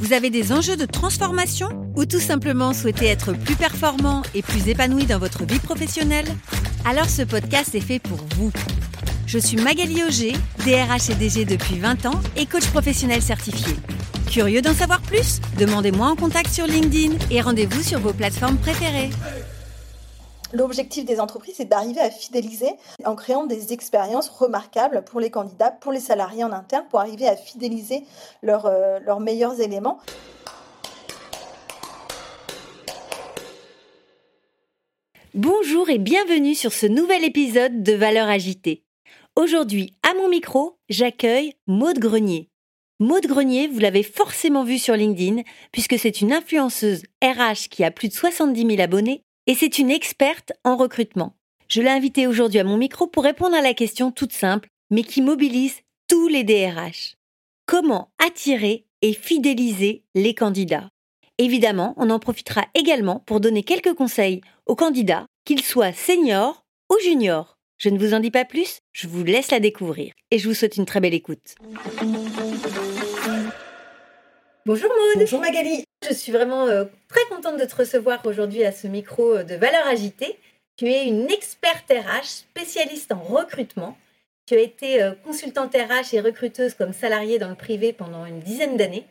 vous avez des enjeux de transformation ou tout simplement souhaitez être plus performant et plus épanoui dans votre vie professionnelle? Alors ce podcast est fait pour vous. Je suis Magali Auger, DRH et DG depuis 20 ans et coach professionnel certifié. Curieux d'en savoir plus? Demandez-moi en contact sur LinkedIn et rendez-vous sur vos plateformes préférées. L'objectif des entreprises, c'est d'arriver à fidéliser en créant des expériences remarquables pour les candidats, pour les salariés en interne, pour arriver à fidéliser leurs, euh, leurs meilleurs éléments. Bonjour et bienvenue sur ce nouvel épisode de Valeurs agitées. Aujourd'hui, à mon micro, j'accueille Maude Grenier. Maude Grenier, vous l'avez forcément vue sur LinkedIn, puisque c'est une influenceuse RH qui a plus de 70 000 abonnés et c'est une experte en recrutement. Je l'ai invitée aujourd'hui à mon micro pour répondre à la question toute simple, mais qui mobilise tous les DRH. Comment attirer et fidéliser les candidats? Évidemment, on en profitera également pour donner quelques conseils aux candidats, qu'ils soient seniors ou juniors. Je ne vous en dis pas plus, je vous laisse la découvrir et je vous souhaite une très belle écoute. Bonjour Maud. Bonjour Magali. Je suis vraiment euh, très contente de te recevoir aujourd'hui à ce micro euh, de Valeurs Agitées. Tu es une experte RH, spécialiste en recrutement. Tu as été euh, consultante RH et recruteuse comme salariée dans le privé pendant une dizaine d'années.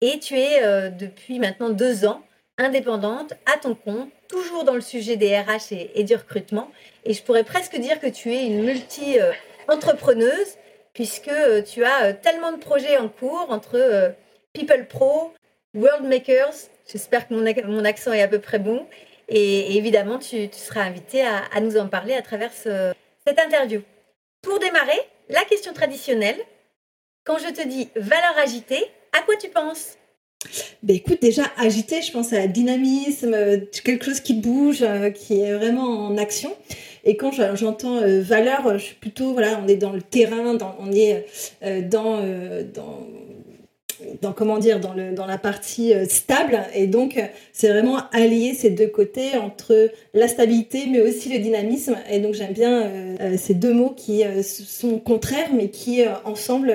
Et tu es depuis maintenant deux ans indépendante, à ton compte, toujours dans le sujet des RH et, du recrutement. Et je pourrais presque dire que tu es une multi-entrepreneuse, puisque tu as tellement de projets en cours entre People Pro, World Makers. J'espère que mon, accent est à peu près bon. Et, évidemment, tu, seras invité à, nous en parler à travers cette interview. Pour démarrer, la question traditionnelle. Quand je te dis valeur agitée, à quoi tu penses? Ben écoute, déjà agité, je pense à dynamisme, quelque chose qui bouge, euh, qui est vraiment en action. Et quand j'entends euh, valeur, je suis plutôt, voilà, on est dans le terrain, on est euh, dans, dans dans comment dire dans, le, dans la partie euh, stable. Et donc c'est vraiment allier ces deux côtés entre la stabilité mais aussi le dynamisme. Et donc j'aime bien euh, euh, ces deux mots qui sont contraires mais qui ensemble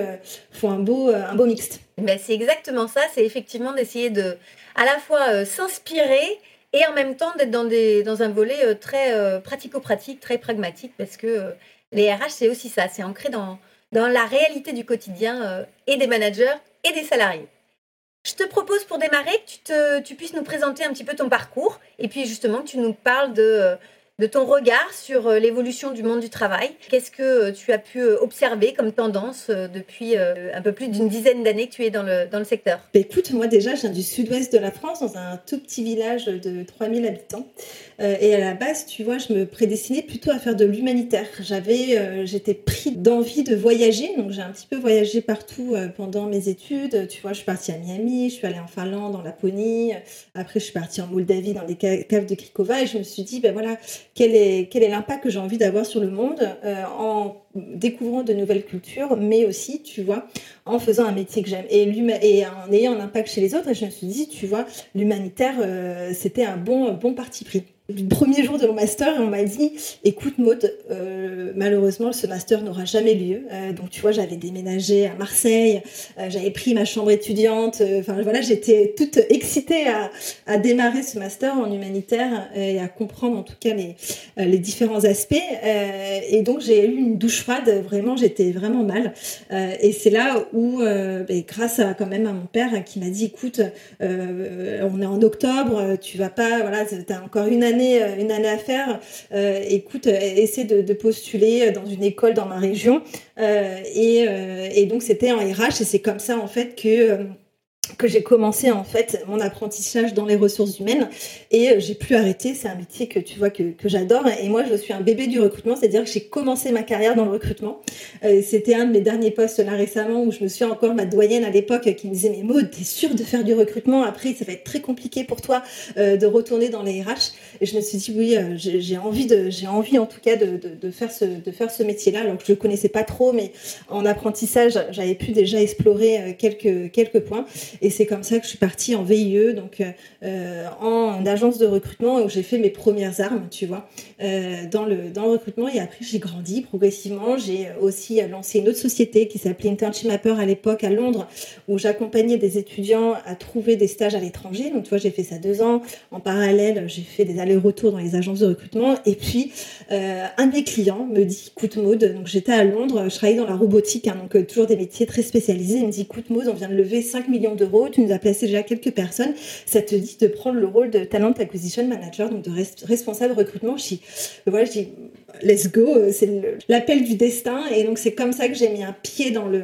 font un beau un beau mixte. Ben c'est exactement ça, c'est effectivement d'essayer de à la fois s'inspirer et en même temps d'être dans, des, dans un volet très pratico-pratique, très pragmatique parce que les RH c'est aussi ça, c'est ancré dans dans la réalité du quotidien et des managers et des salariés. Je te propose pour démarrer que tu, te, tu puisses nous présenter un petit peu ton parcours et puis justement tu nous parles de, euh, de ton regard sur euh, l'évolution du monde du travail. Qu'est-ce que euh, tu as pu observer comme tendance depuis un peu plus d'une dizaine d'années que tu es dans le, dans le secteur? Bah, Écoute, moi déjà, je viens du sud-ouest de la France, dans un tout petit village de 3000 habitants. et à la base, tu vois, je me prédestinais plutôt à faire de l'humanitaire. J'avais, j'étais pris d'envie de voyager, donc j'ai un petit peu voyagé partout pendant mes études. Tu vois, je suis partie à Miami, je suis allée en Finlande, en Laponie. Après, je suis partie en Moldavie, dans des caves de Krikova, et je me suis dit, ben voilà, quel est l'impact que j'ai envie d'avoir sur le monde euh, en découvrant de nouvelles cultures, mais aussi, tu vois, en faisant un métier que j'aime et, et en ayant un impact chez les autres. Et je me suis dit, tu vois, l'humanitaire, euh, c'était un bon, bon parti pris premier jour de mon master, on m'a dit écoute Maud, euh, malheureusement ce master n'aura jamais lieu. Euh, donc tu vois, j'avais déménagé à Marseille, euh, j'avais pris ma chambre étudiante. Enfin voilà, j'étais toute excitée à, démarrer ce master en humanitaire et à comprendre en tout cas les, les différents aspects. et donc j'ai eu une douche froide. Vraiment, j'étais vraiment mal. et c'est là où, ben, grâce à quand même à mon père qui m'a dit écoute, on est en octobre, tu vas pas, voilà, t'as encore une année euh, une année à faire, euh, écoute, euh, essaie de, postuler dans une école dans ma région. Et, et, donc c'était en RH et c'est comme ça en fait que que j'ai commencé en fait mon apprentissage dans les ressources humaines et euh, j'ai pu arrêter. C'est un métier que tu vois que, que j'adore et moi je suis un bébé du recrutement, c'est-à-dire que j'ai commencé ma carrière dans le recrutement. Euh, C'était un de mes derniers postes là récemment où je me suis encore ma doyenne à l'époque qui me disait mais Maud, t'es sûre de faire du recrutement? Après ça va être très compliqué pour toi euh, de retourner dans les RH. Et je me suis dit oui, j'ai envie de, j'ai envie en tout cas de, de, faire ce de faire ce métier-là. Alors que je le connaissais pas trop, mais en apprentissage j'avais pu déjà explorer quelques quelques points. Et c'est comme ça que je suis partie en VIE, donc euh, en agence de recrutement, où j'ai fait mes premières armes, tu vois, euh, dans, le, dans le recrutement. Et après, j'ai grandi progressivement. J'ai aussi lancé une autre société qui s'appelait Internship Mapper à l'époque à Londres, où j'accompagnais des étudiants à trouver des stages à l'étranger. Donc, tu vois, j'ai fait ça deux ans. En parallèle, j'ai fait des allers-retours dans les agences de recrutement. Et puis, euh, un des clients me dit, écoute Maud, donc j'étais à Londres, je travaillais dans la robotique, hein, donc toujours des métiers très spécialisés. Il me dit, écoute Maud, on vient de lever 5 millions d'euros, tu nous as placé déjà quelques personnes, ça te dit de prendre le rôle de talent acquisition manager, donc de responsable recrutement. Je dis, voilà, je dis, let's go, c'est l'appel du destin. Et donc c'est comme ça que j'ai mis un pied dans le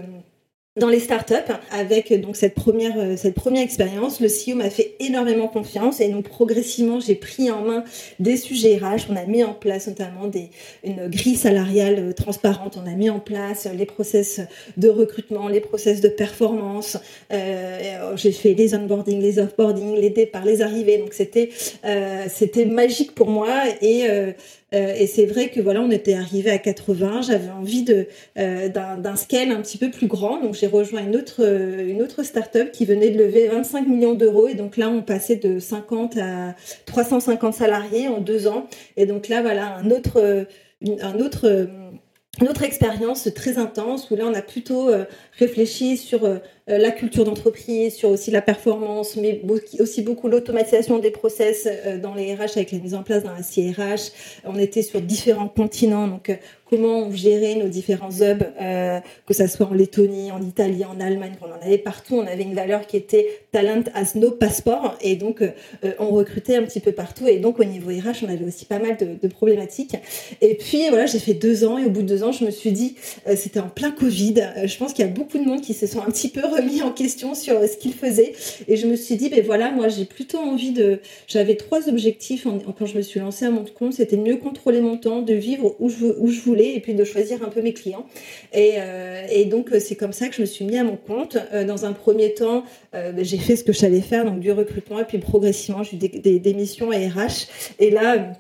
dans les startups avec donc cette première euh, cette première expérience. Le CEO m'a fait énormément confiance et donc progressivement j'ai pris en main des sujets RH. On a mis en place notamment des une grille salariale euh, transparente. On a mis en place les process de recrutement les process de performance. Euh, j'ai fait les onboarding les offboarding les départs les arrivées. Donc c'était euh, c'était magique pour moi et euh, euh, et c'est vrai que voilà, on était arrivé à 80. J'avais envie de euh, d'un scale un petit peu plus grand. Donc j'ai rejoint une autre euh, une autre startup qui venait de lever 25 millions d'euros. Et donc là, on passait de 50 à 350 salariés en deux ans. Et donc là, voilà, un autre un autre une autre expérience très intense où là on a plutôt réfléchi sur la culture d'entreprise, sur aussi la performance, mais aussi beaucoup l'automatisation des process euh, dans les RH avec la mise en place d'un CRH. On était sur différents continents, donc euh, comment on gérait nos différents hubs, que ça soit en Lettonie, en Italie, en Allemagne, on en avait partout. On avait une valeur qui était talent as no passeport, et donc on recrutait un petit peu partout. Et donc au niveau RH, on avait aussi pas mal de, de problématiques. Et puis voilà, j'ai fait deux ans, et au bout de deux ans, je me suis dit, c'était en plein Covid. je pense qu'il y a beaucoup de monde qui se sont un petit peu remis en question sur euh, ce qu'il faisait. Et je me suis dit, ben voilà, moi j'ai plutôt envie de. J'avais trois objectifs quand je me suis lancée à mon compte c'était de mieux contrôler mon temps, de vivre où je, où je voulais et puis de choisir un peu mes clients. Et, euh, et donc euh, c'est comme ça que je me suis mis à mon compte. dans un premier temps, ben, j'ai fait ce que je savais faire, donc du recrutement, et puis progressivement, j'ai eu des, des, des missions à RH. Et là,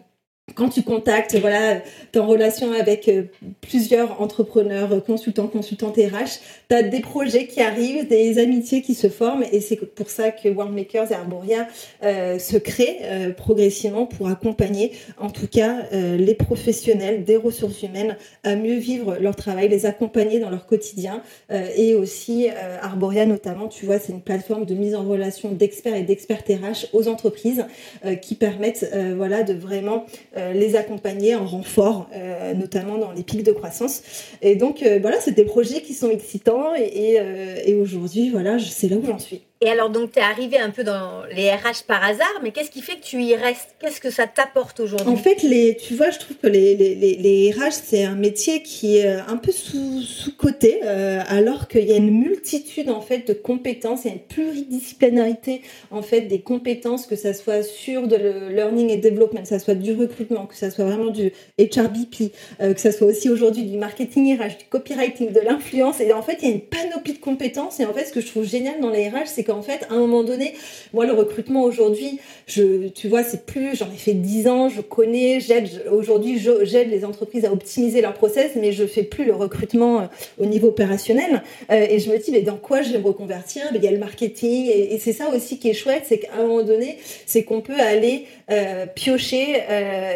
quand tu contactes, voilà, tu es en relation avec euh, plusieurs entrepreneurs, euh, consultants, consultantes RH, tu as des projets qui arrivent, des amitiés qui se forment et c'est pour ça que Worldmakers et Arboria euh, se créent progressivement pour accompagner en tout cas les professionnels des ressources humaines à mieux vivre leur travail, les accompagner dans leur quotidien et aussi Arboria notamment, tu vois, c'est une plateforme de mise en relation d'experts et d'experts RH aux entreprises qui permettent voilà de vraiment les accompagner en renfort, euh, notamment dans les pics de croissance. Et donc euh, voilà, c'est des projets qui sont excitants et, et aujourd'hui, voilà, c'est là où j'en suis. Et alors, donc, tu es arrivé un peu dans les RH par hasard, mais qu'est-ce qui fait que tu y restes? Qu'est-ce que ça t'apporte aujourd'hui? En fait, les, tu vois, je trouve que les, les, les RH, c'est un métier qui est un peu sous-côté, euh, alors qu'il y a une multitude, en fait, de compétences, il y a une pluridisciplinarité, en fait, des compétences, que ça soit sur le learning et development, que ça soit du recrutement, que ça soit vraiment du HRBP, euh, que ça soit aussi aujourd'hui du marketing RH, du copywriting, de l'influence. Et en fait, il y a une panoplie de compétences. Et en fait, ce que je trouve génial dans les RH, c'est qu'en fait, à un moment donné, moi, le recrutement aujourd'hui, je, tu vois, c'est plus, j'en ai fait 10 ans, je connais, j'aide, aujourd'hui, j'aide les entreprises à optimiser leur process, mais je fais plus le recrutement euh, au niveau opérationnel. Euh, et je me dis, mais dans quoi je vais me reconvertir? Il y a le marketing, et, c'est ça aussi qui est chouette, c'est qu'à un moment donné, c'est qu'on peut aller euh, piocher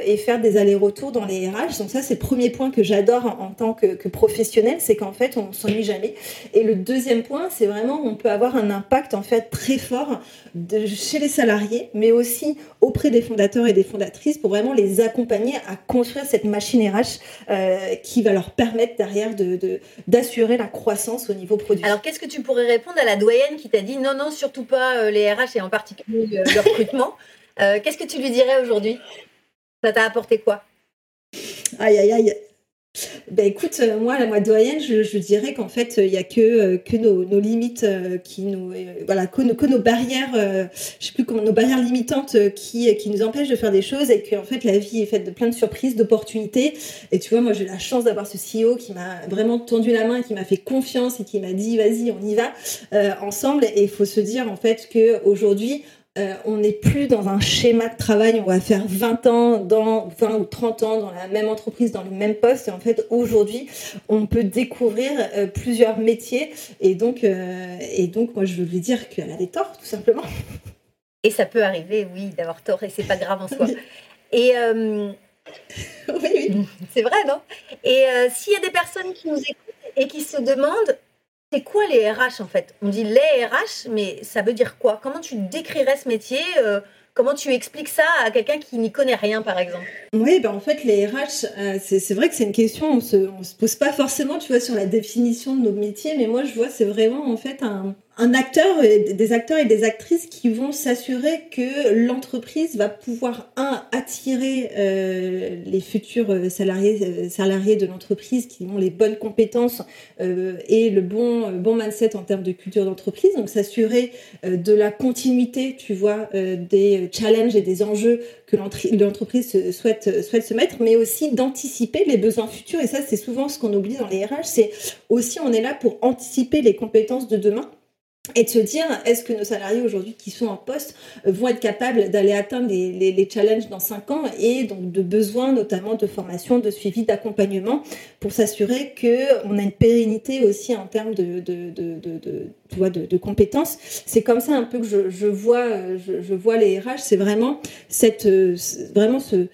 et faire des allers-retours dans les RH. Donc ça, c'est le premier point que j'adore en, en, tant que, que professionnel, c'est qu'en fait, on s'ennuie jamais. Et le deuxième point, c'est vraiment, on peut avoir un impact en fait très fort de, chez les salariés, mais aussi auprès des fondateurs et des fondatrices pour vraiment les accompagner à construire cette machine RH euh, qui va leur permettre derrière de, d'assurer la croissance au niveau produit. Alors qu'est-ce que tu pourrais répondre à la doyenne qui t'a dit non, non, surtout pas euh, les RH et en particulier euh, le recrutement? Euh, Qu'est-ce que tu lui dirais aujourd'hui? Ça t'a apporté quoi? Aïe, aïe, aïe. Ben écoute, euh, moi, la moi doyenne, je, dirais qu'en fait, il y a que, euh, nos, limites euh, qui nous, voilà, que, nos- barrières, je sais plus comment, nos barrières limitantes qui, nous empêchent de faire des choses et que en fait, la vie est faite de plein de surprises, d'opportunités. Et tu vois, moi, j'ai la chance d'avoir ce CEO qui m'a vraiment tendu la main, qui m'a fait confiance et qui m'a dit, vas-y, on y va ensemble. Et il faut se dire en fait que aujourd'hui euh, on n'est plus dans un schéma de travail, on va faire 20 ans, dans 20 ou 30 ans dans la même entreprise, dans le même poste. Et en fait, aujourd'hui, on peut découvrir euh, plusieurs métiers. Et donc, euh, et donc, moi, je veux lui dire qu'elle a des torts, tout simplement. Et ça peut arriver, oui, d'avoir tort, et c'est pas grave en soi. Et oui, oui. c'est vrai, non? Et s'il y a des personnes qui nous écoutent et qui se demandent, c'est quoi les RH en fait? On dit les RH, mais ça veut dire quoi? Comment tu décrirais ce métier? Euh, Comment tu expliques ça à quelqu'un qui n'y connaît rien, par exemple? Oui, ben en fait, les RH, euh, c'est vrai que c'est une question, on se, se pose pas forcément, tu vois, sur la définition de nos métiers, mais moi, je vois, c'est vraiment, en fait, un, un acteur, et des acteurs et des actrices qui vont s'assurer que l'entreprise va pouvoir, un, attirer euh, les futurs euh, salariés, euh, salariés de l'entreprise qui ont les bonnes compétences euh, et le bon, euh, bon mindset en termes de culture d'entreprise, donc s'assurer euh, de la continuité, tu vois, euh, des challenges et des enjeux que l'entre- l'entreprise se- souhaite, souhaite se mettre, mais aussi d'anticiper les besoins futurs. Et ça, c'est souvent ce qu'on oublie dans les RH, c'est aussi on est là pour anticiper les compétences de demain. Et de se dire, est-ce que nos salariés aujourd'hui qui sont en poste euh, vont être capables d'aller atteindre les, challenges dans cinq ans et donc de besoins notamment de formation, de suivi, d'accompagnement pour s'assurer qu'on a une pérennité aussi en termes de, de, de, de, de de, compétences. C'est comme ça un peu que je, je vois, euh, je vois les RH. C'est vraiment cette, euh, vraiment ce,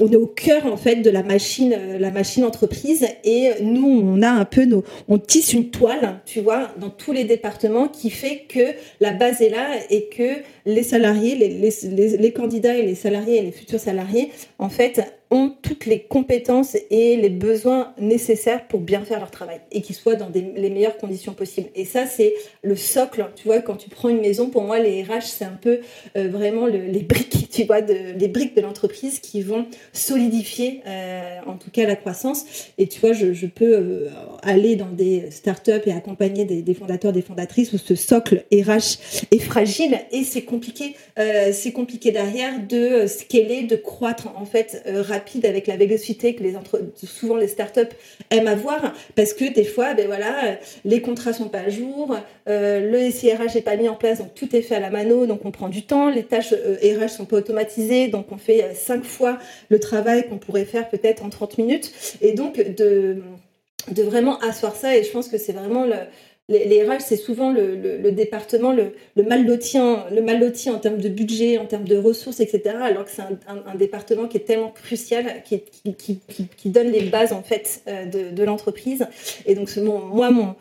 on est au cœur en fait de la machine, euh, la machine entreprise et nous on a un peu nos, on tisse une toile, tu vois, dans tous les départements qui fait que la base est là et que les salariés, les, candidats et les salariés et les futurs salariés en fait ont toutes les compétences et les besoins nécessaires pour bien faire leur travail et qu'ils soient dans les meilleures conditions possibles. Et ça, c'est le socle. Tu vois, quand tu prends une maison, pour moi, les RH, c'est un peu euh, vraiment le, les briques, tu vois, de, les briques de l'entreprise qui vont solidifier, euh, en tout cas, la croissance. Et tu vois, je, peux euh, aller dans des startups et accompagner des, des, fondateurs, des fondatrices où ce socle RH est fragile et c'est compliqué. Euh, c'est compliqué derrière de scaler, de croître, en fait, rapide avec la vélocité que les entre... souvent les startups aiment avoir parce que des fois ben voilà les contrats sont pas à jour le SIRH n'est pas mis en place donc tout est fait à la mano donc on prend du temps les tâches RH sont pas automatisées donc on fait euh, cinq fois le travail qu'on pourrait faire peut-être en 30 minutes et donc de de vraiment asseoir ça et je pense que c'est vraiment le les, RH, c'est souvent le, le, département le, le mal loti en, le mal en termes de budget, en termes de ressources, etc. Alors que c'est un, département qui est tellement crucial, qui, qui, donne les bases en fait euh, de, l'entreprise. Et donc, moi, mon,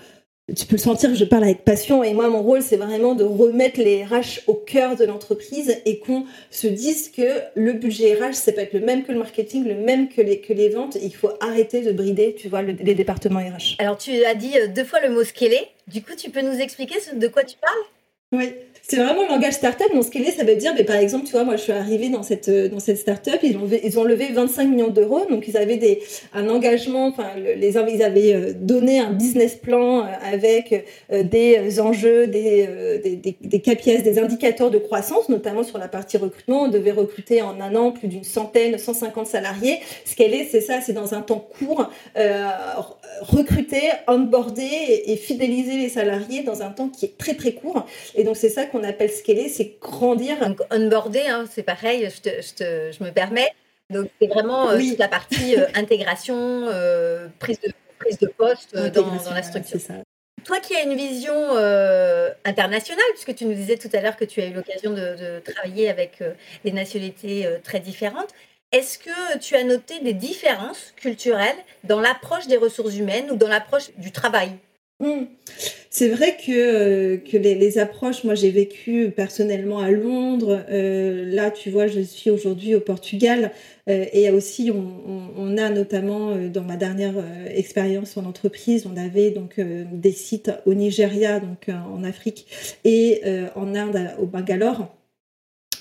tu peux le sentir que je parle avec passion et moi mon rôle c'est vraiment de remettre les RH au cœur de l'entreprise et qu'on se dise que le budget RH ça peut être le même que le marketing, le même que les, que les ventes. Il faut arrêter de brider tu vois le, les départements RH. Alors tu as dit deux fois le mot scaler, du coup tu peux nous expliquer de quoi tu parles? Oui, c'est vraiment le langage startup. Donc, est, ça veut dire, mais par exemple, tu vois, moi, je suis arrivée dans cette, dans cette startup, ils ont, ils ont levé 25 millions d'euros. Donc, ils avaient des, un engagement, enfin, les, ils avaient donné un business plan avec des enjeux, des, des, des, des KPIs, des indicateurs de croissance, notamment sur la partie recrutement. On devait recruter en un an plus d'une centaine, 150 salariés. Ce qu'elle est, c'est ça, c'est dans un temps court, euh, recruter, onboarder et, et fidéliser les salariés dans un temps qui est très, très court. Et donc, c'est ça qu'on appelle scaler, c'est grandir. Donc, onboarder, hein, c'est pareil, je, te, je, te, je, me permets. Donc, c'est vraiment euh, oui. toute la partie euh, intégration, euh, prise, de, prise de poste dans, dans, la structure. Ça. Toi qui as une vision internationale, puisque tu nous disais tout à l'heure que tu as eu l'occasion de, de, travailler avec des nationalités très différentes, est-ce que tu as noté des différences culturelles dans l'approche des ressources humaines ou dans l'approche du travail? Mmh. C'est vrai que, que les, approches, moi j'ai vécu personnellement à Londres, euh, là tu vois je suis aujourd'hui au Portugal euh, et aussi on, a notamment euh, dans ma dernière expérience en entreprise, on avait donc euh, des sites au Nigeria, donc en Afrique et en Inde au Bangalore.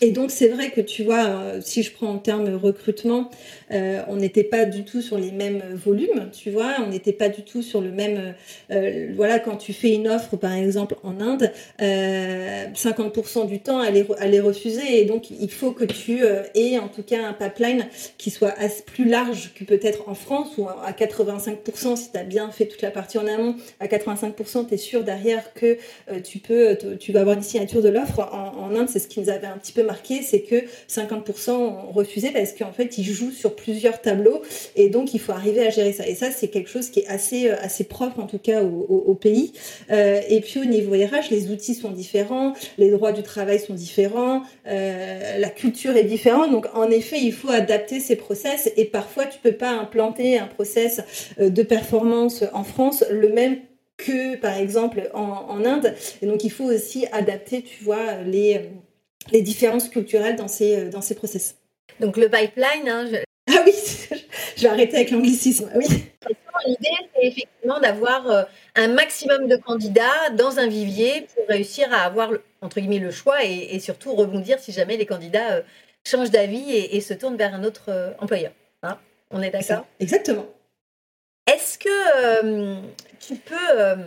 Et donc c'est vrai que tu vois, euh, si je prends en termes recrutement, euh, on n'était pas du tout sur les mêmes volumes, tu vois, on n'était pas du tout sur le même, euh, voilà, quand tu fais une offre par exemple en Inde, 50% du temps elle est, refusée et donc il faut que tu aies en tout cas un pipeline qui soit plus large que peut-être en France ou à 85% si tu as bien fait toute la partie en amont, à 85% tu es sûr derrière que tu peux, tu vas avoir une signature de l'offre. En, en Inde c'est ce qui nous avait un petit peu marqué, c'est que 50% ont refusé parce qu'en fait, ils jouent sur plusieurs tableaux et donc il faut arriver à gérer ça. Et ça, c'est quelque chose qui est assez, euh, assez propre en tout cas au, pays. Euh, et puis au niveau RH, les outils sont différents, les droits du travail sont différents, euh, la culture est différente. Donc en effet, il faut adapter ces process et parfois tu peux pas implanter un process de performance en France le même que par exemple en, en Inde. Et donc il faut aussi adapter, tu vois, les les différences culturelles dans ces, euh, dans ces process. Donc le pipeline, hein, Ah oui, je vais arrêter avec l'anglicisme. Oui. L'idée, c'est effectivement d'avoir euh, un maximum de candidats dans un vivier pour réussir à avoir, entre guillemets, le choix et, surtout rebondir si jamais les candidats euh, changent d'avis et, se tournent vers un autre employeur. Hein. On est d'accord? Exactement. Est-ce que tu peux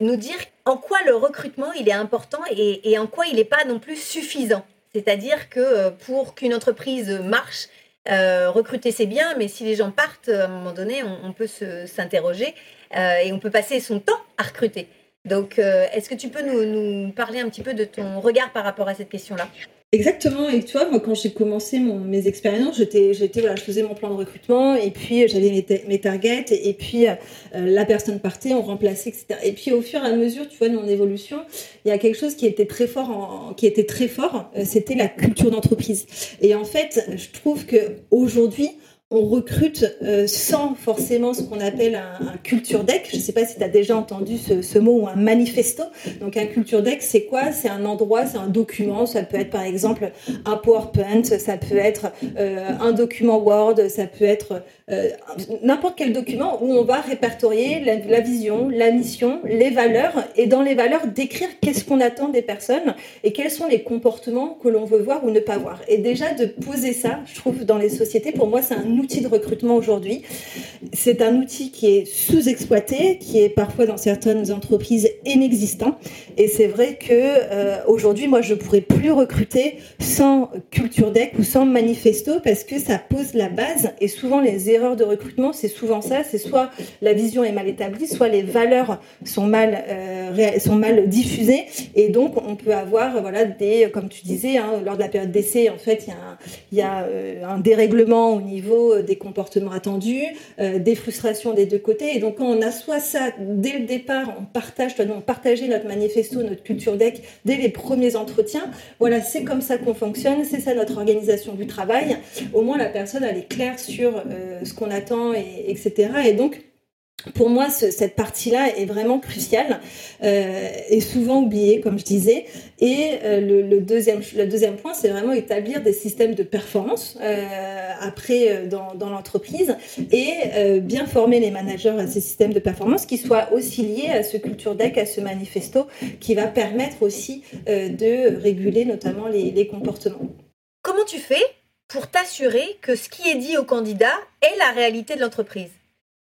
nous dire en quoi le recrutement est important et, en quoi il n'est pas non plus suffisant. C'est-à-dire que euh, pour qu'une entreprise marche, euh, recruter c'est bien, mais si les gens partent, à un moment donné, on, peut s'interroger euh, et on peut passer son temps à recruter. Donc, est-ce que tu peux nous, parler un petit peu de ton regard par rapport à cette question-là? Exactement. Et tu vois, moi, quand j'ai commencé mes expériences, j'étais, j'étais, voilà, je faisais mon plan de recrutement et puis j'avais mes, targets et, puis euh, la personne partait, on remplaçait, etc. Et puis au fur et à mesure, tu vois, de mon évolution, il y a quelque chose qui était très fort, en, qui était très fort, euh, c'était la culture d'entreprise. Et en fait, je trouve que aujourd'hui, on recrute euh, sans forcément ce qu'on appelle un, culture deck. Je ne sais pas si tu as déjà entendu ce, mot ou un manifesto. Donc un culture deck, c'est quoi? C'est un endroit, c'est un document. Ça peut être par exemple un PowerPoint, ça peut être euh, un document Word, ça peut être euh, n'importe quel document où on va répertorier la, vision, la mission, les valeurs et dans les valeurs décrire qu'est-ce qu'on attend des personnes et quels sont les comportements que l'on veut voir ou ne pas voir. Et déjà de poser ça, je trouve, dans les sociétés, pour moi, c'est un outil de recrutement aujourd'hui. C'est un outil qui est sous-exploité, qui est parfois dans certaines entreprises inexistant. Et c'est vrai que euh, aujourd'hui, moi, je pourrais plus recruter sans culture deck ou sans manifesto parce que ça pose la base et souvent les erreurs de recrutement, c'est souvent ça, c'est soit la vision est mal établie, soit les valeurs sont mal, euh, sont mal diffusées, et donc on peut avoir, voilà, comme tu disais, hein, lors de la période d'essai, en fait, il y a, un, euh, un dérèglement au niveau des comportements attendus, euh, des frustrations des deux côtés, et donc quand on assoit ça dès le départ, on partage, on partageait notre manifesto, notre culture deck dès les premiers entretiens, voilà, c'est comme ça qu'on fonctionne, c'est ça notre organisation du travail. Au moins la personne elle est claire sur ce qu'on attend, et, etc. Et donc, pour moi, cette partie-là est vraiment cruciale euh, et souvent oubliée, comme je disais. Et euh, le, deuxième, le deuxième point, c'est vraiment établir des systèmes de performance euh, après dans, dans l'entreprise et bien former les managers à ces systèmes de performance qui soient aussi liés à ce culture deck, à ce manifesto, qui va permettre aussi de réguler notamment les, les comportements. Comment tu fais pour t'assurer que ce qui est dit au candidat est la réalité de l'entreprise?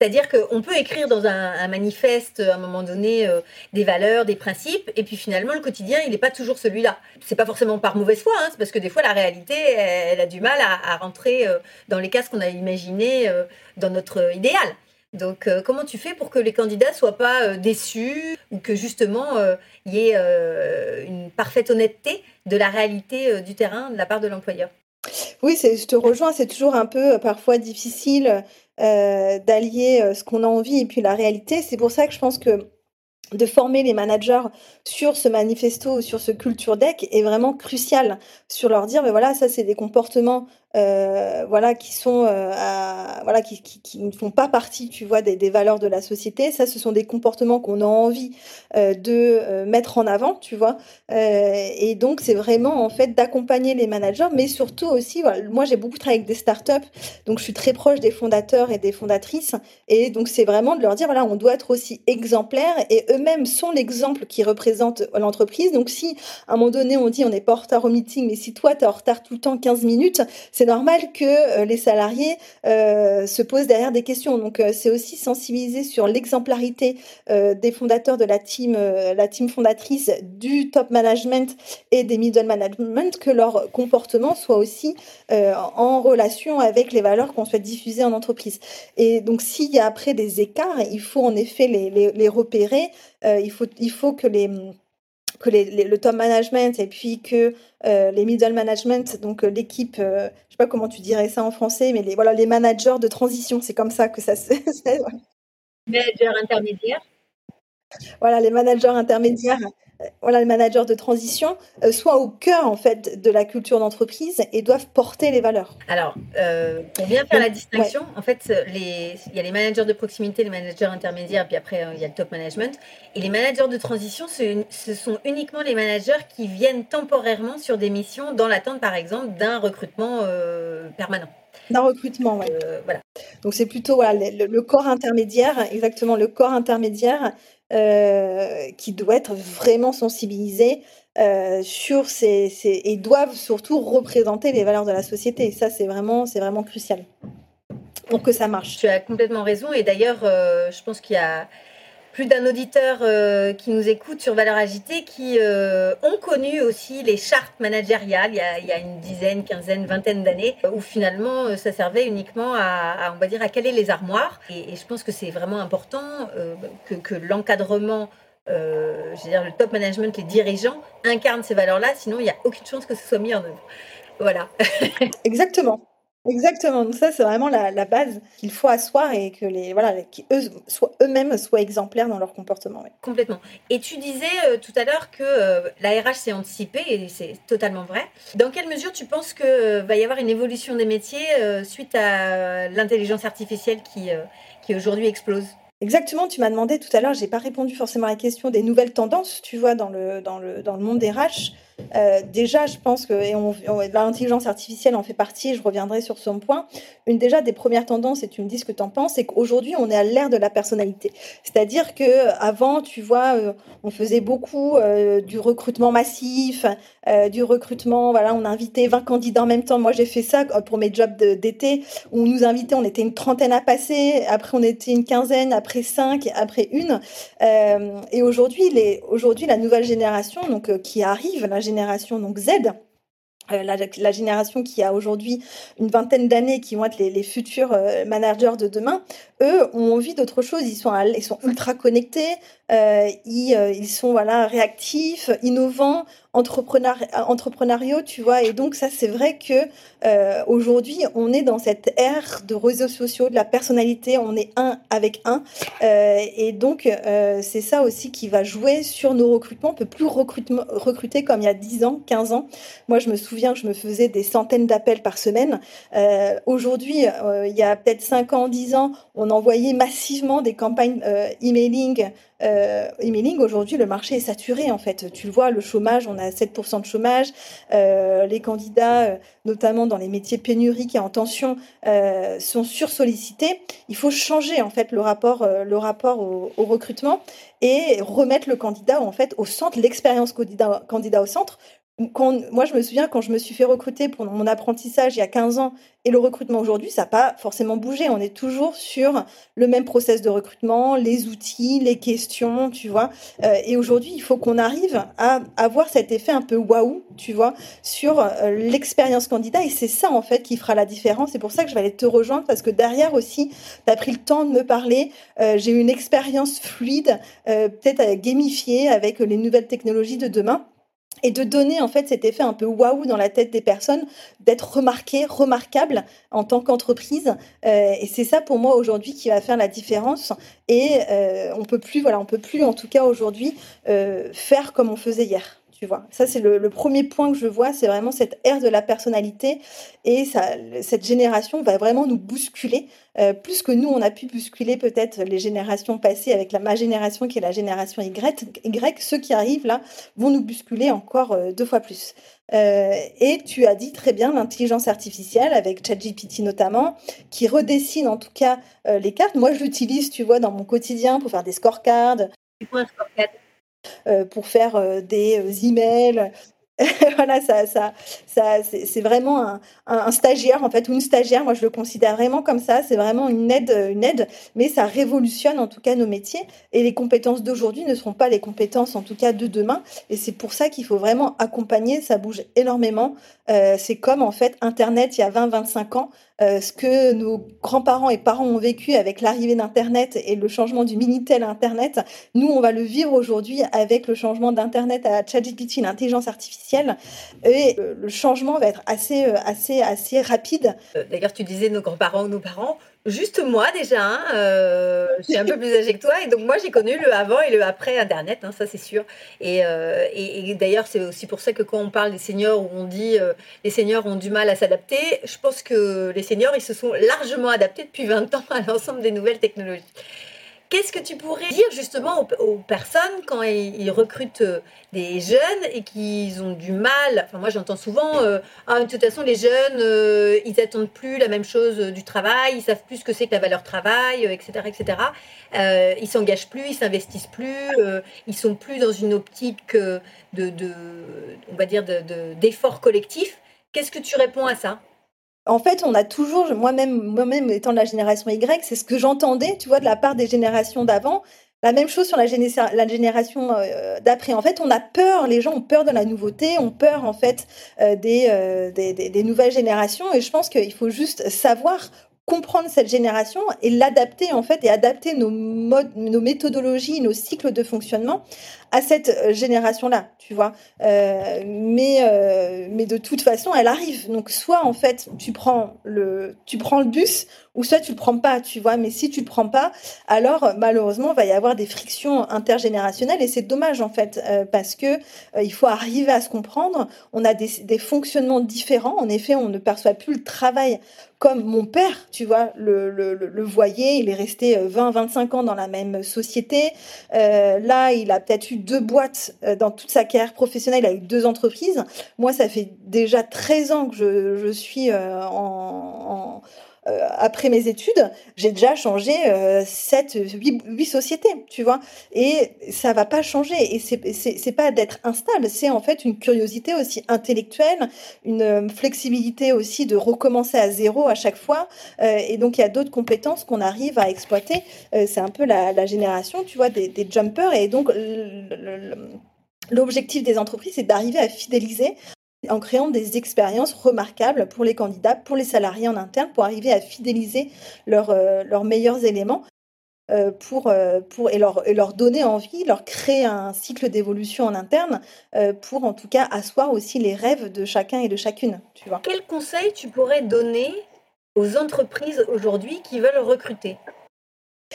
C'est-à-dire qu'on peut écrire dans un, manifeste, à un moment donné, euh, des valeurs, des principes, et puis finalement, le quotidien, il n'est pas toujours celui-là. C'est pas forcément par mauvaise foi, hein, c'est parce que des fois, la réalité, elle, a du mal à, rentrer euh, dans les cases qu'on a imaginées euh, dans notre idéal. Donc, comment tu fais pour que les candidats soient pas déçus ou que justement il y ait une parfaite honnêteté de la réalité du terrain de la part de l'employeur? Oui, je te rejoins, c'est toujours un peu euh, parfois difficile euh, d'allier euh, ce qu'on a envie et puis la réalité. C'est pour ça que je pense que de former les managers sur ce manifesto, sur ce culture deck est vraiment crucial. Sur leur dire, mais voilà, ça c'est des comportements euh, voilà, qui sont, euh, voilà, qui, qui, ne font pas partie, tu vois, des, valeurs de la société. Ça, ce sont des comportements qu'on a envie euh, de mettre en avant, tu vois. Et donc, c'est vraiment en fait d'accompagner les managers, mais surtout aussi, moi, j'ai beaucoup travaillé avec des startups, donc je suis très proche des fondateurs et des fondatrices, et donc c'est vraiment de leur dire, voilà, on doit être aussi exemplaire, et eux-mêmes sont l'exemple qui représente l'entreprise. Donc, si à un moment donné on dit on n'est pas en retard au meeting, mais si toi tu es en retard tout le temps 15 minutes, c'est normal que euh, les salariés euh, se posent derrière des questions. Donc euh, c'est aussi sensibiliser sur l'exemplarité des fondateurs de la team, la team fondatrice, du top management et des middle management, que leur comportement soit aussi en relation avec les valeurs qu'on souhaite diffuser en entreprise. Et donc s'il y a après des écarts, il faut en effet les, repérer. Il, faut, il faut que les que les, les, le top management et puis que euh, les middle management, donc euh, l'équipe, euh, je sais pas comment tu dirais ça en français, mais les, voilà, les managers de transition, c'est comme ça que ça se. Managers intermédiaires. Voilà, les managers intermédiaires voilà, les managers de transition euh, soient au cœur en fait de la culture d'entreprise et doivent porter les valeurs. Alors, euh, pour bien faire Donc, la distinction, ouais. en fait, les, il y a les managers de proximité, les managers intermédiaires, puis après euh, il y a le top management. Et les managers de transition, ce, ce sont uniquement les managers qui viennent temporairement sur des missions dans l'attente, par exemple, d'un recrutement euh, permanent. D'un recrutement, oui. Euh, voilà. Donc c'est plutôt voilà, le, le, corps intermédiaire, exactement le corps intermédiaire euh, qui doit être vraiment sensibilisé euh, sur ces, et doivent surtout représenter les valeurs de la société. Et ça, c'est vraiment, c'est vraiment crucial pour que ça marche. Tu as complètement raison. Et d'ailleurs, euh, je pense qu'il y a plus d'un auditeur euh, qui nous écoute sur Valeurs Agitées qui euh, ont connu aussi les chartes managériales il y a, une dizaine, quinzaine, vingtaine d'années où finalement euh, ça servait uniquement à, on va dire, à caler les armoires. Et, je pense que c'est vraiment important que, que l'encadrement je veux dire, le top management, les dirigeants incarnent ces valeurs-là, sinon il n'y a aucune chance que ce soit mis en œuvre. Voilà. Exactement. Exactement. Donc ça, c'est vraiment la, la base qu'il faut asseoir et que les voilà, eux soient eux-mêmes soient exemplaires dans leur comportement. Oui. Complètement. Et tu disais euh, tout à l'heure que euh, la RH s'est anticipée et c'est totalement vrai. Dans quelle mesure tu penses que euh, va y avoir une évolution des métiers euh, suite à l'intelligence artificielle qui euh, qui aujourd'hui explose? Exactement, tu m'as demandé tout à l'heure, j'ai pas répondu forcément à la question des nouvelles tendances, tu vois, dans le, dans le, dans le monde des RH. Euh, déjà, je pense que et on, l'intelligence artificielle en fait partie, je reviendrai sur son point. Une déjà des premières tendances, et tu me dis ce que tu en penses, c'est qu'aujourd'hui, on est à l'ère de la personnalité. C'est-à-dire que avant, tu vois, euh, on faisait beaucoup euh, du recrutement massif, du recrutement, voilà, on invitait 20 candidats en même temps. Moi, j'ai fait ça pour mes jobs d'été, où on nous invitait, on était une trentaine à passer, après on était une quinzaine, après cinq, après une. Et aujourd'hui, la nouvelle génération, donc, qui arrive, la génération donc Z, euh, la, génération qui a aujourd'hui une vingtaine d'années, qui vont être les, futurs euh, managers de demain, eux ont envie d'autre chose. Ils sont, ils sont ultra connectés, ils, euh, ils sont voilà réactifs, innovants, entrepreneur, entrepreneuriaux, tu vois. Et donc ça, c'est vrai que euh, aujourd'hui, on est dans cette ère de réseaux sociaux, de la personnalité. On est un avec un, et donc c'est ça aussi qui va jouer sur nos recrutements. On peut plus recruter comme il y a 10 ans, 15 ans. Moi, je me souviens que je me faisais des centaines d'appels par semaine. aujourd'hui, il y a peut-être 5 ans, 10 ans, on envoyait massivement des campagnes euh, emailing. Euh, emailing, aujourd'hui, le marché est saturé, en fait. Tu le vois, le chômage, on a 7% de chômage. Euh, les candidats, euh, notamment dans les métiers pénuriques et en tension, euh, sont sursollicités. Il faut changer, en fait, le rapport, euh, le rapport au, au, recrutement et remettre le candidat, en fait, au centre, l'expérience candidat, candidat au centre moi, je me souviens quand je me suis fait recruter pour mon apprentissage il y a 15 ans et le recrutement aujourd'hui, ça n'a pas forcément bougé. On est toujours sur le même process de recrutement, les outils, les questions, tu vois. Euh, et aujourd'hui, il faut qu'on arrive à avoir cet effet un peu waouh, tu vois, sur euh, l'expérience candidat. Et c'est ça, en fait, qui fera la différence. C'est pour ça que je vais aller te rejoindre parce que derrière aussi, tu as pris le temps de me parler. Euh, J'ai eu une expérience fluide, euh, peut-être gamifiée avec les nouvelles technologies de demain et de donner en fait cet effet un peu waouh dans la tête des personnes, d'être remarqué, remarquable en tant qu'entreprise. Euh, et c'est ça pour moi aujourd'hui qui va faire la différence. Et euh, on peut plus, voilà, on peut plus en tout cas aujourd'hui euh, faire comme on faisait hier. Tu vois. Ça, c'est le, premier point que je vois, c'est vraiment cette ère de la personnalité et ça, cette génération va vraiment nous bousculer, euh, plus que nous, on a pu bousculer peut-être les générations passées avec la, ma génération qui est la génération Y. y ceux qui arrivent là vont nous bousculer encore euh, deux fois plus. Euh, et tu as dit très bien l'intelligence artificielle avec ChatGPT notamment, qui redessine en tout cas les cartes. Moi, je l'utilise, tu vois, dans mon quotidien pour faire des scorecards. Pour faire euh, des euh, emails. voilà, ça, ça, ça c'est vraiment un, stagiaire en fait ou une stagiaire. Moi, je le considère vraiment comme ça. C'est vraiment une aide, une aide, mais ça révolutionne en tout cas nos métiers. Et les compétences d'aujourd'hui ne seront pas les compétences en tout cas de demain. Et c'est pour ça qu'il faut vraiment accompagner. Ça bouge énormément. Euh, c'est comme en fait Internet il y a 20-25 ans. Euh, ce que nos grands-parents et parents ont vécu avec l'arrivée d'Internet et le changement du Minitel à Internet, nous, on va le vivre aujourd'hui avec le changement d'Internet à ChatGPT, l'intelligence artificielle. Et euh, le changement va être assez, euh, assez, assez rapide. D'ailleurs, tu disais nos grands-parents ou nos parents. Juste moi déjà, hein, euh, je suis un peu plus âgée que toi et donc moi j'ai connu le avant et le après Internet, hein, ça c'est sûr. Et, euh, d'ailleurs c'est aussi pour ça que quand on parle des seniors où on dit euh, les seniors ont du mal à s'adapter, je pense que les seniors ils se sont largement adaptés depuis 20 ans à l'ensemble des nouvelles technologies. Qu'est-ce que tu pourrais dire justement aux, personnes quand ils, recrutent euh, des jeunes et qu'ils ont du mal? Enfin, moi j'entends souvent euh, ah, de toute façon, les jeunes, euh, ils n'attendent plus la même chose du travail, ils savent plus ce que c'est que la valeur travail, etc. etc. ils s'engagent plus, ils s'investissent plus, ils sont plus dans une optique de, on va dire, d'effort de, collectif. Qu'est-ce que tu réponds à ça? En fait, on a toujours, moi-même, moi-même étant de la génération Y, c'est ce que j'entendais, tu vois, de la part des générations d'avant. La même chose sur la, génération euh, d'après. En fait, on a peur, les gens ont peur de la nouveauté, ont peur en fait euh, euh, des, des, nouvelles générations. Et je pense qu'il faut juste savoir comprendre cette génération et l'adapter en fait et adapter nos modes, nos méthodologies, nos cycles de fonctionnement à cette euh, génération-là, tu vois. Euh, mais euh, mais de toute façon, elle arrive. Donc soit en fait tu prends le tu prends le bus ou soit tu le prends pas, tu vois. Mais si tu le prends pas, alors malheureusement, il va y avoir des frictions intergénérationnelles et c'est dommage en fait parce que il faut arriver à se comprendre. On a des, fonctionnements différents. En effet, on ne perçoit plus le travail comme mon père, tu vois, le, voyait, il est resté 20-25 euh, ans dans la même société. Euh, là, il a peut-être eu deux boîtes euh, dans toute sa carrière professionnelle, il a eu deux entreprises. Moi, ça fait déjà 13 ans que je, suis euh, en euh, après mes études, j'ai déjà changé euh, 7, 8, sociétés, tu vois. Et ça va pas changer. Et c'est pas d'être instable, c'est en fait une curiosité aussi intellectuelle, une euh, flexibilité aussi de recommencer à zéro à chaque fois. Euh, et donc, il y a d'autres compétences qu'on arrive à exploiter. c'est un peu la, génération, tu vois, des, des jumpers. Et donc, L'objectif des entreprises, c'est d'arriver à fidéliser en créant des expériences remarquables pour les candidats, pour les salariés en interne, pour arriver à fidéliser euh, leurs meilleurs éléments euh, pour, euh, pour, et, leur, et leur donner envie, leur créer un cycle d'évolution en interne pour en tout cas asseoir aussi les rêves de chacun et de chacune. Tu vois. Quel conseil tu pourrais donner aux entreprises aujourd'hui qui veulent recruter?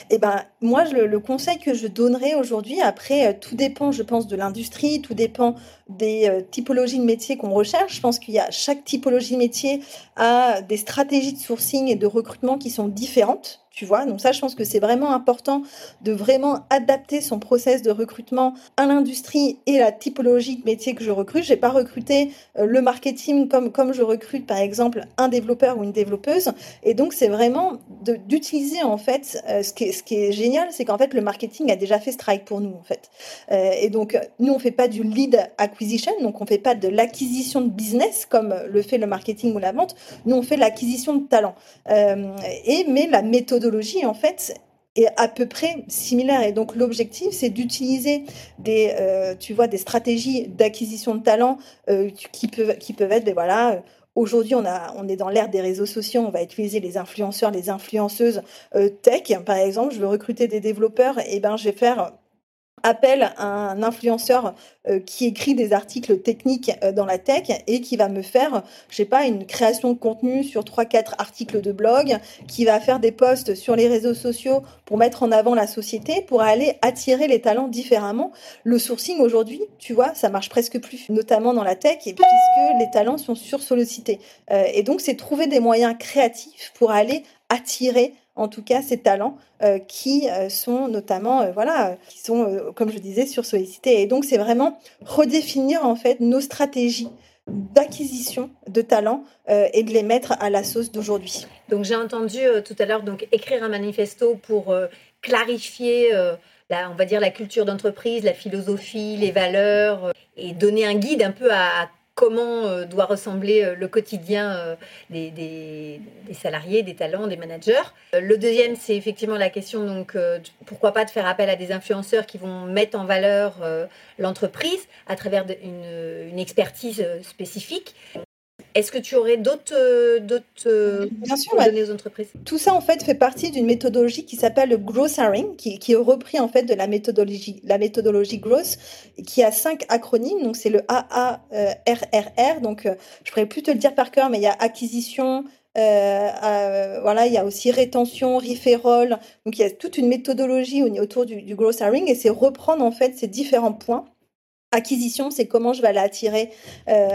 Eh ben, moi, le, conseil que je donnerais aujourd'hui, après, euh, tout dépend, je pense, de l'industrie, tout dépend des euh, typologies de métiers qu'on recherche. Je pense qu'il y a chaque typologie de métier a des stratégies de sourcing et de recrutement qui sont différentes tu vois. Donc ça, je pense que c'est vraiment important de vraiment adapter son process de recrutement à l'industrie et la typologie de métier que je recrute. J'ai pas recruté euh, le marketing comme comme je recrute par exemple un développeur ou une développeuse. Et donc c'est vraiment d'utiliser en fait euh, ce qui est ce qui est génial, c'est qu'en fait le marketing a déjà fait strike pour nous en fait. Euh, et donc nous on fait pas du lead acquisition, donc on fait pas de l'acquisition de business comme le fait le marketing ou la vente. Nous on fait l'acquisition de talent. et mais la méthode en fait, est à peu près similaire. Et donc, l'objectif, c'est d'utiliser des, euh, tu vois, des stratégies d'acquisition de talents euh, qui, peuvent, qui peuvent être, ben voilà, Aujourd'hui, on, a, on est dans l'ère des réseaux sociaux, on va utiliser les influenceurs, les influenceuses euh, tech. Par exemple, je veux recruter des développeurs, et ben je vais faire appel à un influenceur euh, qui écrit des articles techniques euh, dans la tech et qui va me faire, je sais pas, une création de contenu sur trois quatre articles de blog, qui va faire des posts sur les réseaux sociaux pour mettre en avant la société, pour aller attirer les talents différemment. Le sourcing aujourd'hui, tu vois, ça marche presque plus, notamment dans la tech, et puisque les talents sont sursollicités. Euh, et donc, c'est trouver des moyens créatifs pour aller attirer en tout cas ces talents euh, qui euh, sont notamment euh, voilà qui sont comme je disais sur sollicité et donc c'est vraiment redéfinir en fait nos stratégies d'acquisition de talents et de les mettre à la sauce d'aujourd'hui. Donc j'ai entendu tout à l'heure donc écrire un manifesto pour clarifier la, on va dire la culture d'entreprise, la philosophie, les valeurs et donner un guide un peu à comment euh, doit ressembler euh, le quotidien euh, des, salariés, des talents, des managers. Le deuxième, c'est effectivement la question, donc, pourquoi pas de faire appel à des influenceurs qui vont mettre en valeur l'entreprise à travers une expertise spécifique. Est-ce que tu aurais d'autres euh, euh, données aux entreprises? Tout ça en fait fait partie d'une méthodologie qui s'appelle le growth hacking, qui, qui, est repris en fait de la méthodologie, la méthodologie growth, qui a cinq acronymes. Donc c'est le AARRR. Donc euh, je pourrais plus te le dire par cœur, mais il y a acquisition, voilà, il y a aussi rétention, referral. Donc il y a toute une méthodologie autour du, du growth hacking et c'est reprendre en fait ces différents points Acquisition, c'est comment je vais aller attirer, euh,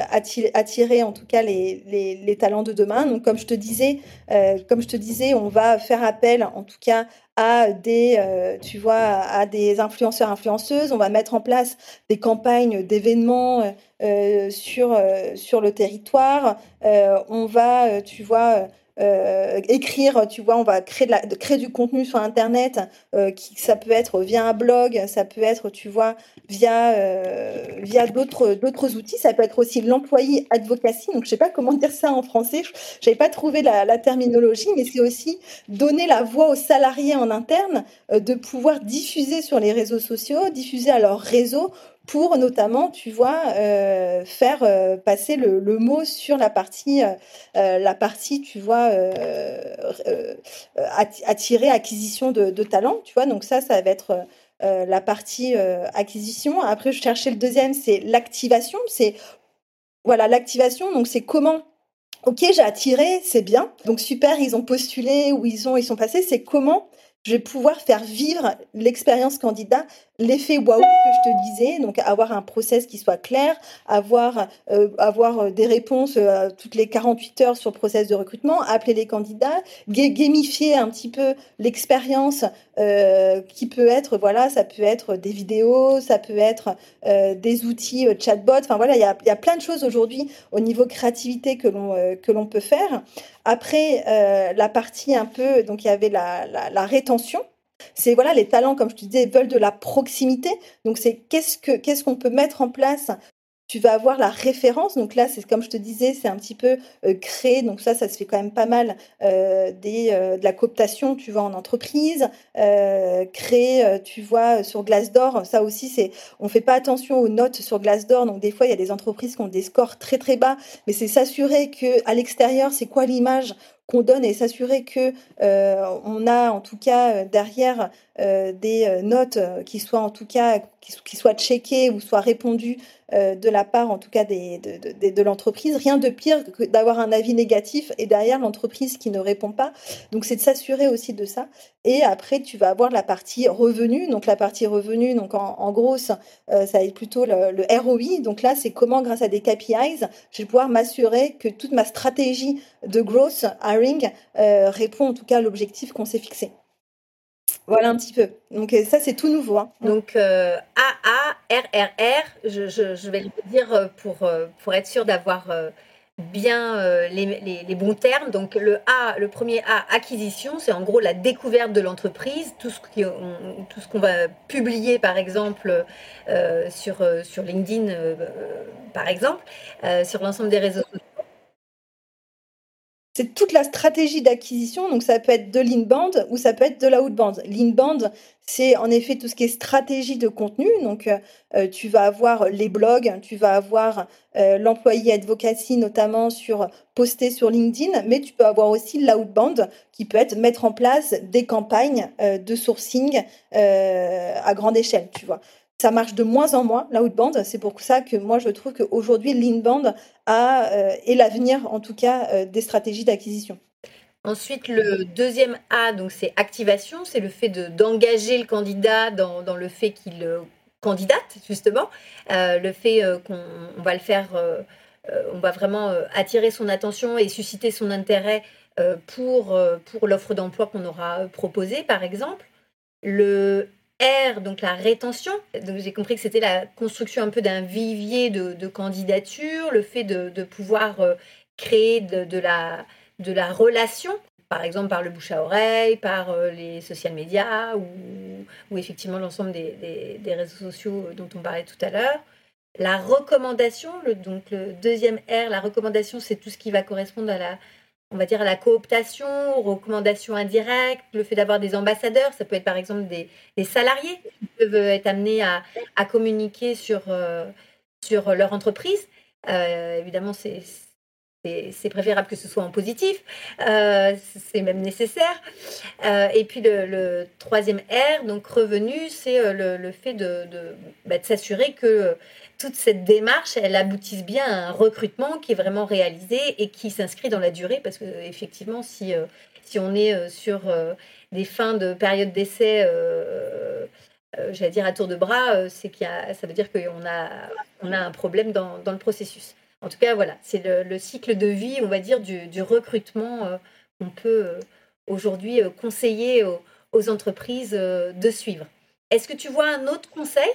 attirer, en tout cas les, talents de demain. Donc, comme je te disais, euh, comme je te disais, on va faire appel, en tout cas, à des, euh, tu vois, à des influenceurs, influenceuses. On va mettre en place des campagnes d'événements sur sur le territoire. on va, tu vois euh, écrire, tu vois, on va créer, de la, créer du contenu sur Internet, euh, qui, ça peut être via un blog, ça peut être, tu vois, via, euh, via d'autres, outils, ça peut être aussi l'employé advocacy, donc je sais pas comment dire ça en français, j'avais pas trouvé la, la terminologie, mais c'est aussi donner la voix aux salariés en interne, de pouvoir diffuser sur les réseaux sociaux, diffuser à leur réseau pour notamment, tu vois, euh, faire euh, passer le, mot sur la partie, euh, la partie, tu vois, attirer acquisition de, de talents, tu vois. Donc ça, ça va être la partie acquisition. Après, je cherchais le deuxième, c'est l'activation. C'est voilà, l'activation. Donc c'est comment Ok, j'ai attiré, c'est bien. Donc super, ils ont postulé ou ils ont ils sont passés. C'est comment je vais pouvoir faire vivre l'expérience candidat, l'effet waouh que je te disais, donc avoir un process qui soit clair, avoir euh, avoir euh, des réponses euh, toutes les 48 heures sur le process de recrutement, appeler les candidats, gamifier un petit peu l'expérience qui peut être voilà, ça peut être des vidéos, ça peut être des outils chatbot, enfin voilà, il y a, y a plein de choses aujourd'hui au niveau créativité que l'on que l'on peut faire. Après, la partie un peu, donc il y avait la, la rétention. C'est voilà, les talents, comme je te disais, veulent de la proximité. Donc c'est qu'est-ce que qu'est-ce qu'on peut mettre en place? Tu vas avoir la référence. Donc là, c'est comme je te disais, c'est un petit peu euh, créé. Donc ça, ça se fait quand même pas mal euh, des, euh, de la cooptation, tu vois, en entreprise. créer, tu vois, sur Glassdoor. Ça aussi, c'est, on fait pas attention aux notes sur Glassdoor. Donc des fois, il y a des entreprises qui ont des scores très très bas, mais c'est s'assurer que à l'extérieur, c'est quoi l'image? Qu'on donne et s'assurer que on a en tout cas derrière des notes qui soient en tout cas qui, soient checkées ou soient répondues euh, de la part, en tout cas, de, de, l'entreprise. Rien de pire que d'avoir un avis négatif et derrière l'entreprise qui ne répond pas. Donc, c'est de s'assurer aussi de ça. Et après, tu vas avoir la partie revenu. Donc, la partie revenu, donc en, gros, ça, euh, va être plutôt le, ROI. Donc là, c'est comment, grâce à des KPIs, je vais pouvoir m'assurer que toute ma stratégie de growth hiring euh, répond en tout cas à l'objectif qu'on s'est fixé. Voilà un petit peu. Donc ça, c'est tout nouveau. Hein. Donc euh, A-A-R-R-R, je, je, vais le dire euh, pour, euh, pour être sûr d'avoir bien les, les, bons termes. Donc le A, le premier A, acquisition, c'est en gros la découverte de l'entreprise, tout ce tout ce qu'on va publier par exemple sur, sur LinkedIn par exemple, sur l'ensemble des réseaux sociaux c'est toute la stratégie d'acquisition. Donc, ça peut être de l'inbound ou ça peut être de l'outbound. L'inbound, c'est en effet tout ce qui est stratégie de contenu. Donc, euh, euh, tu vas avoir les blogs, tu vas avoir euh, l'employé advocacy, notamment sur poster sur LinkedIn, mais tu peux avoir aussi l'outbound qui peut être mettre en place des campagnes de sourcing à grande échelle, tu vois ça marche de moins en moins, l'outbound. C'est pour ça que moi, je trouve qu'aujourd'hui, l'inbound a, euh, est l'avenir, en tout cas, euh, des stratégies d'acquisition. Ensuite, le deuxième A, donc c'est activation, c'est le fait d'engager le candidat dans, dans le fait qu'il euh, candidate, justement, le fait qu'on va le faire, on va vraiment attirer son attention et susciter son intérêt pour, pour l'offre d'emploi qu'on aura proposée, par exemple. Le R, donc la rétention. Donc j'ai compris que c'était la construction un peu d'un vivier de, candidatures, le fait de, pouvoir euh, créer de, la, de la relation, par exemple par le bouche à oreille, par euh, les social médias ou, effectivement l'ensemble des, des, réseaux sociaux dont on parlait tout à l'heure. La recommandation, le, donc le deuxième R, la recommandation, c'est tout ce qui va correspondre à la, on va dire, la cooptation, aux recommandations indirectes, le fait d'avoir des ambassadeurs. Ça peut être par exemple des, salariés qui peuvent être amenés à, communiquer sur, euh, sur leur entreprise. Euh, évidemment, c'est c'est préférable que ce soit en positif, euh, c'est même nécessaire. et puis le, troisième R, donc revenu, c'est le, fait de, bah, de s'assurer que toute cette démarche, elle aboutisse bien à un recrutement qui est vraiment réalisé et qui s'inscrit dans la durée, parce que effectivement, si, euh, si on est euh, sur euh, des fins de période d'essai, j'allais dire à tour de bras, c'est qu'il ça veut dire qu'on a, on a un problème dans, dans, le processus. En tout cas, voilà, c'est le, cycle de vie, on va dire, du, recrutement qu'on peut aujourd'hui conseiller aux, entreprises de suivre. Est-ce que tu vois un autre conseil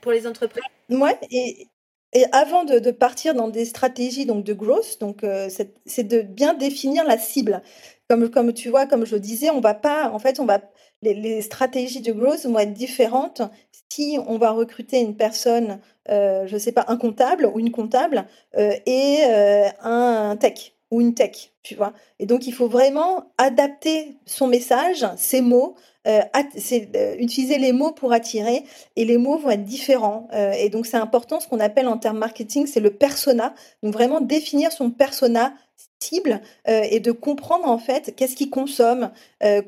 pour les entreprises? Ouais, et, et avant de, partir dans des stratégies donc de growth, donc euh, c'est de bien définir la cible. Comme, comme tu vois, comme je le disais, on va pas, en fait, on va les, stratégies de growth vont être différentes si on va recruter une personne, euh, je sais pas, un comptable ou une comptable euh, et euh, un tech ou une tech, tu vois. Et donc, il faut vraiment adapter son message, ses mots, euh, euh, utiliser les mots pour attirer et les mots vont être différents. Euh, et donc c'est important, ce qu'on appelle en termes marketing, c'est le persona. Donc vraiment définir son persona cible et de comprendre en fait qu'est-ce qu'il consomme,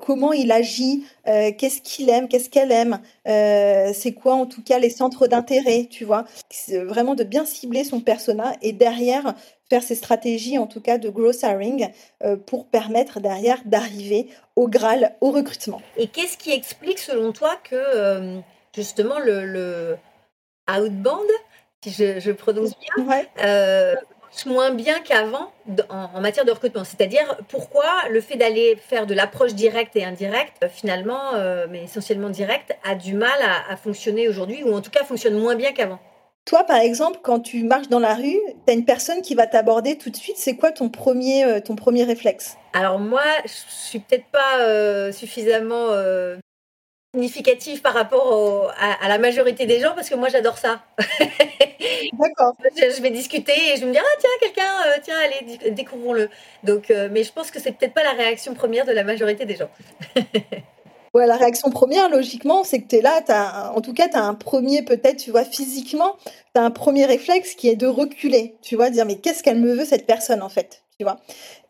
comment il agit, qu'est-ce qu'il aime, qu'est-ce qu'elle aime, c'est quoi en tout cas les centres d'intérêt, tu vois. Vraiment de bien cibler son persona et derrière faire ces stratégies, en tout cas de growth hiring, euh, pour permettre derrière d'arriver au Graal, au recrutement. Et qu'est-ce qui explique selon toi que euh, justement le, le, outbound, si je, prononce bien, ouais. Euh, moins bien qu'avant en, matière de recrutement? C'est-à-dire pourquoi le fait d'aller faire de l'approche directe et indirecte, finalement, mais essentiellement directe, a du mal à fonctionner aujourd'hui, ou en tout cas fonctionne moins bien qu'avant? Toi, par exemple, quand tu marches dans la rue, tu as une personne qui va t'aborder tout de suite. C'est quoi ton premier, euh, ton premier réflexe? Alors moi, je suis peut-être pas euh, suffisamment euh, significative par rapport à, la majorité des gens parce que moi, j'adore ça. D'accord. je, vais discuter et je me dis ah tiens quelqu'un, tiens allez découvrons-le. Donc, mais je pense que c'est peut-être pas la réaction première de la majorité des gens. Ouais, la réaction première, logiquement, c'est que tu es là, as, en tout cas, tu as un premier, peut-être, tu vois, physiquement, tu as un premier réflexe qui est de reculer, tu vois, dire, mais qu'est-ce qu'elle me veut, cette personne, en fait, tu vois?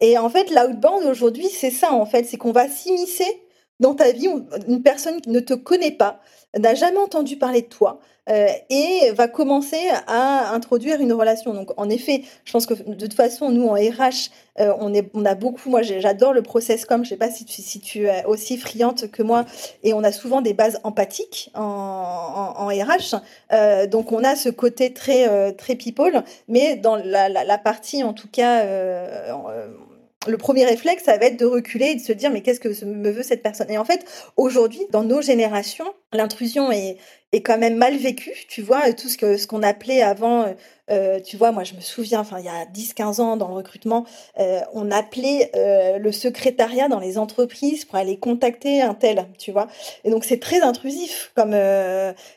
Et en fait, l'outbound, aujourd'hui, c'est ça, en fait, c'est qu'on va s'immiscer dans ta vie, une personne qui ne te connaît pas, n'a jamais entendu parler de toi, euh, et va commencer à introduire une relation. Donc, en effet, je pense que de toute façon, nous, en RH, euh, on, est, on a beaucoup, moi j'adore le process comme, je sais pas si tu, es aussi friante que moi, et on a souvent des bases empathiques en, en, RH. Euh, donc, on a ce côté très, très people, mais dans la partie, en tout cas, le premier réflexe, ça va être de reculer et de se dire mais qu'est-ce que me veut cette personne? Et en fait, aujourd'hui, dans nos générations, l'intrusion est, est quand même mal vécu, tu vois, tout ce que ce qu'on appelait avant euh, tu vois, moi je me souviens, enfin il y a 10-15 ans dans le recrutement, euh, on appelait euh, le secrétariat dans les entreprises pour aller contacter un tel, tu vois. Et donc c'est très intrusif, comme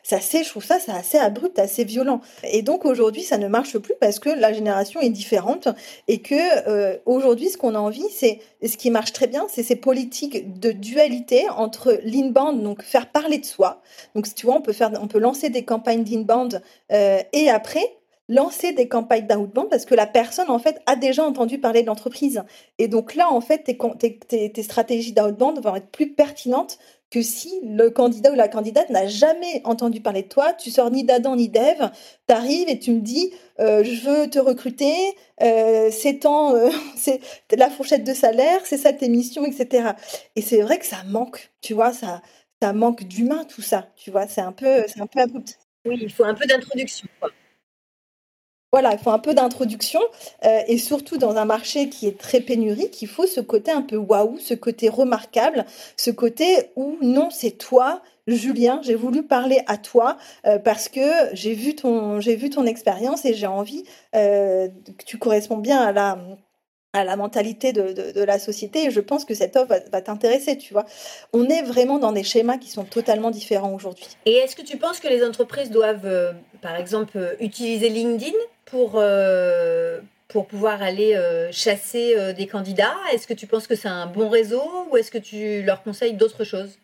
c'est assez, je trouve ça, c'est assez abrupt, assez violent. Et donc aujourd'hui ça ne marche plus parce que la génération est différente et que aujourd'hui ce qu'on a envie, c'est ce qui marche très bien, c'est ces politiques de dualité entre l'inbound, donc faire parler de soi. Donc tu vois, on peut faire, on peut lancer des campagnes d'inbound et après lancer des campagnes d'outbound parce que la personne, en fait, a déjà entendu parler de l'entreprise. Et donc là, en fait, tes, tes, stratégies d'outbound vont être plus pertinentes que si le candidat ou la candidate n'a jamais entendu parler de toi, tu sors ni d'Adam ni d'Ève, tu arrives et tu me dis euh, je veux te recruter, euh, c'est temps, euh, c'est la fourchette de salaire, c'est ça tes missions, etc. Et c'est vrai que ça manque, tu vois, ça, ça manque d'humain tout ça, tu vois, c'est un peu, c'est un peu abrupt. Oui, il faut un peu d'introduction. Voilà, il faut un peu d'introduction euh, et surtout dans un marché qui est très pénurique, il faut ce côté un peu waouh, ce côté remarquable, ce côté où non, c'est toi, Julien, j'ai voulu parler à toi euh, parce que j'ai vu ton j'ai vu ton expérience et j'ai envie euh, que tu corresponds bien à la à la mentalité de, la société et je pense que cette offre va, t'intéresser, tu vois. On est vraiment dans des schémas qui sont totalement différents aujourd'hui. Et est-ce que tu penses que les entreprises doivent, par exemple, utiliser LinkedIn pour, euh, pour pouvoir aller euh, chasser euh, des candidats? Est-ce que tu penses que c'est un bon réseau ou est-ce que tu leur conseilles d'autres choses?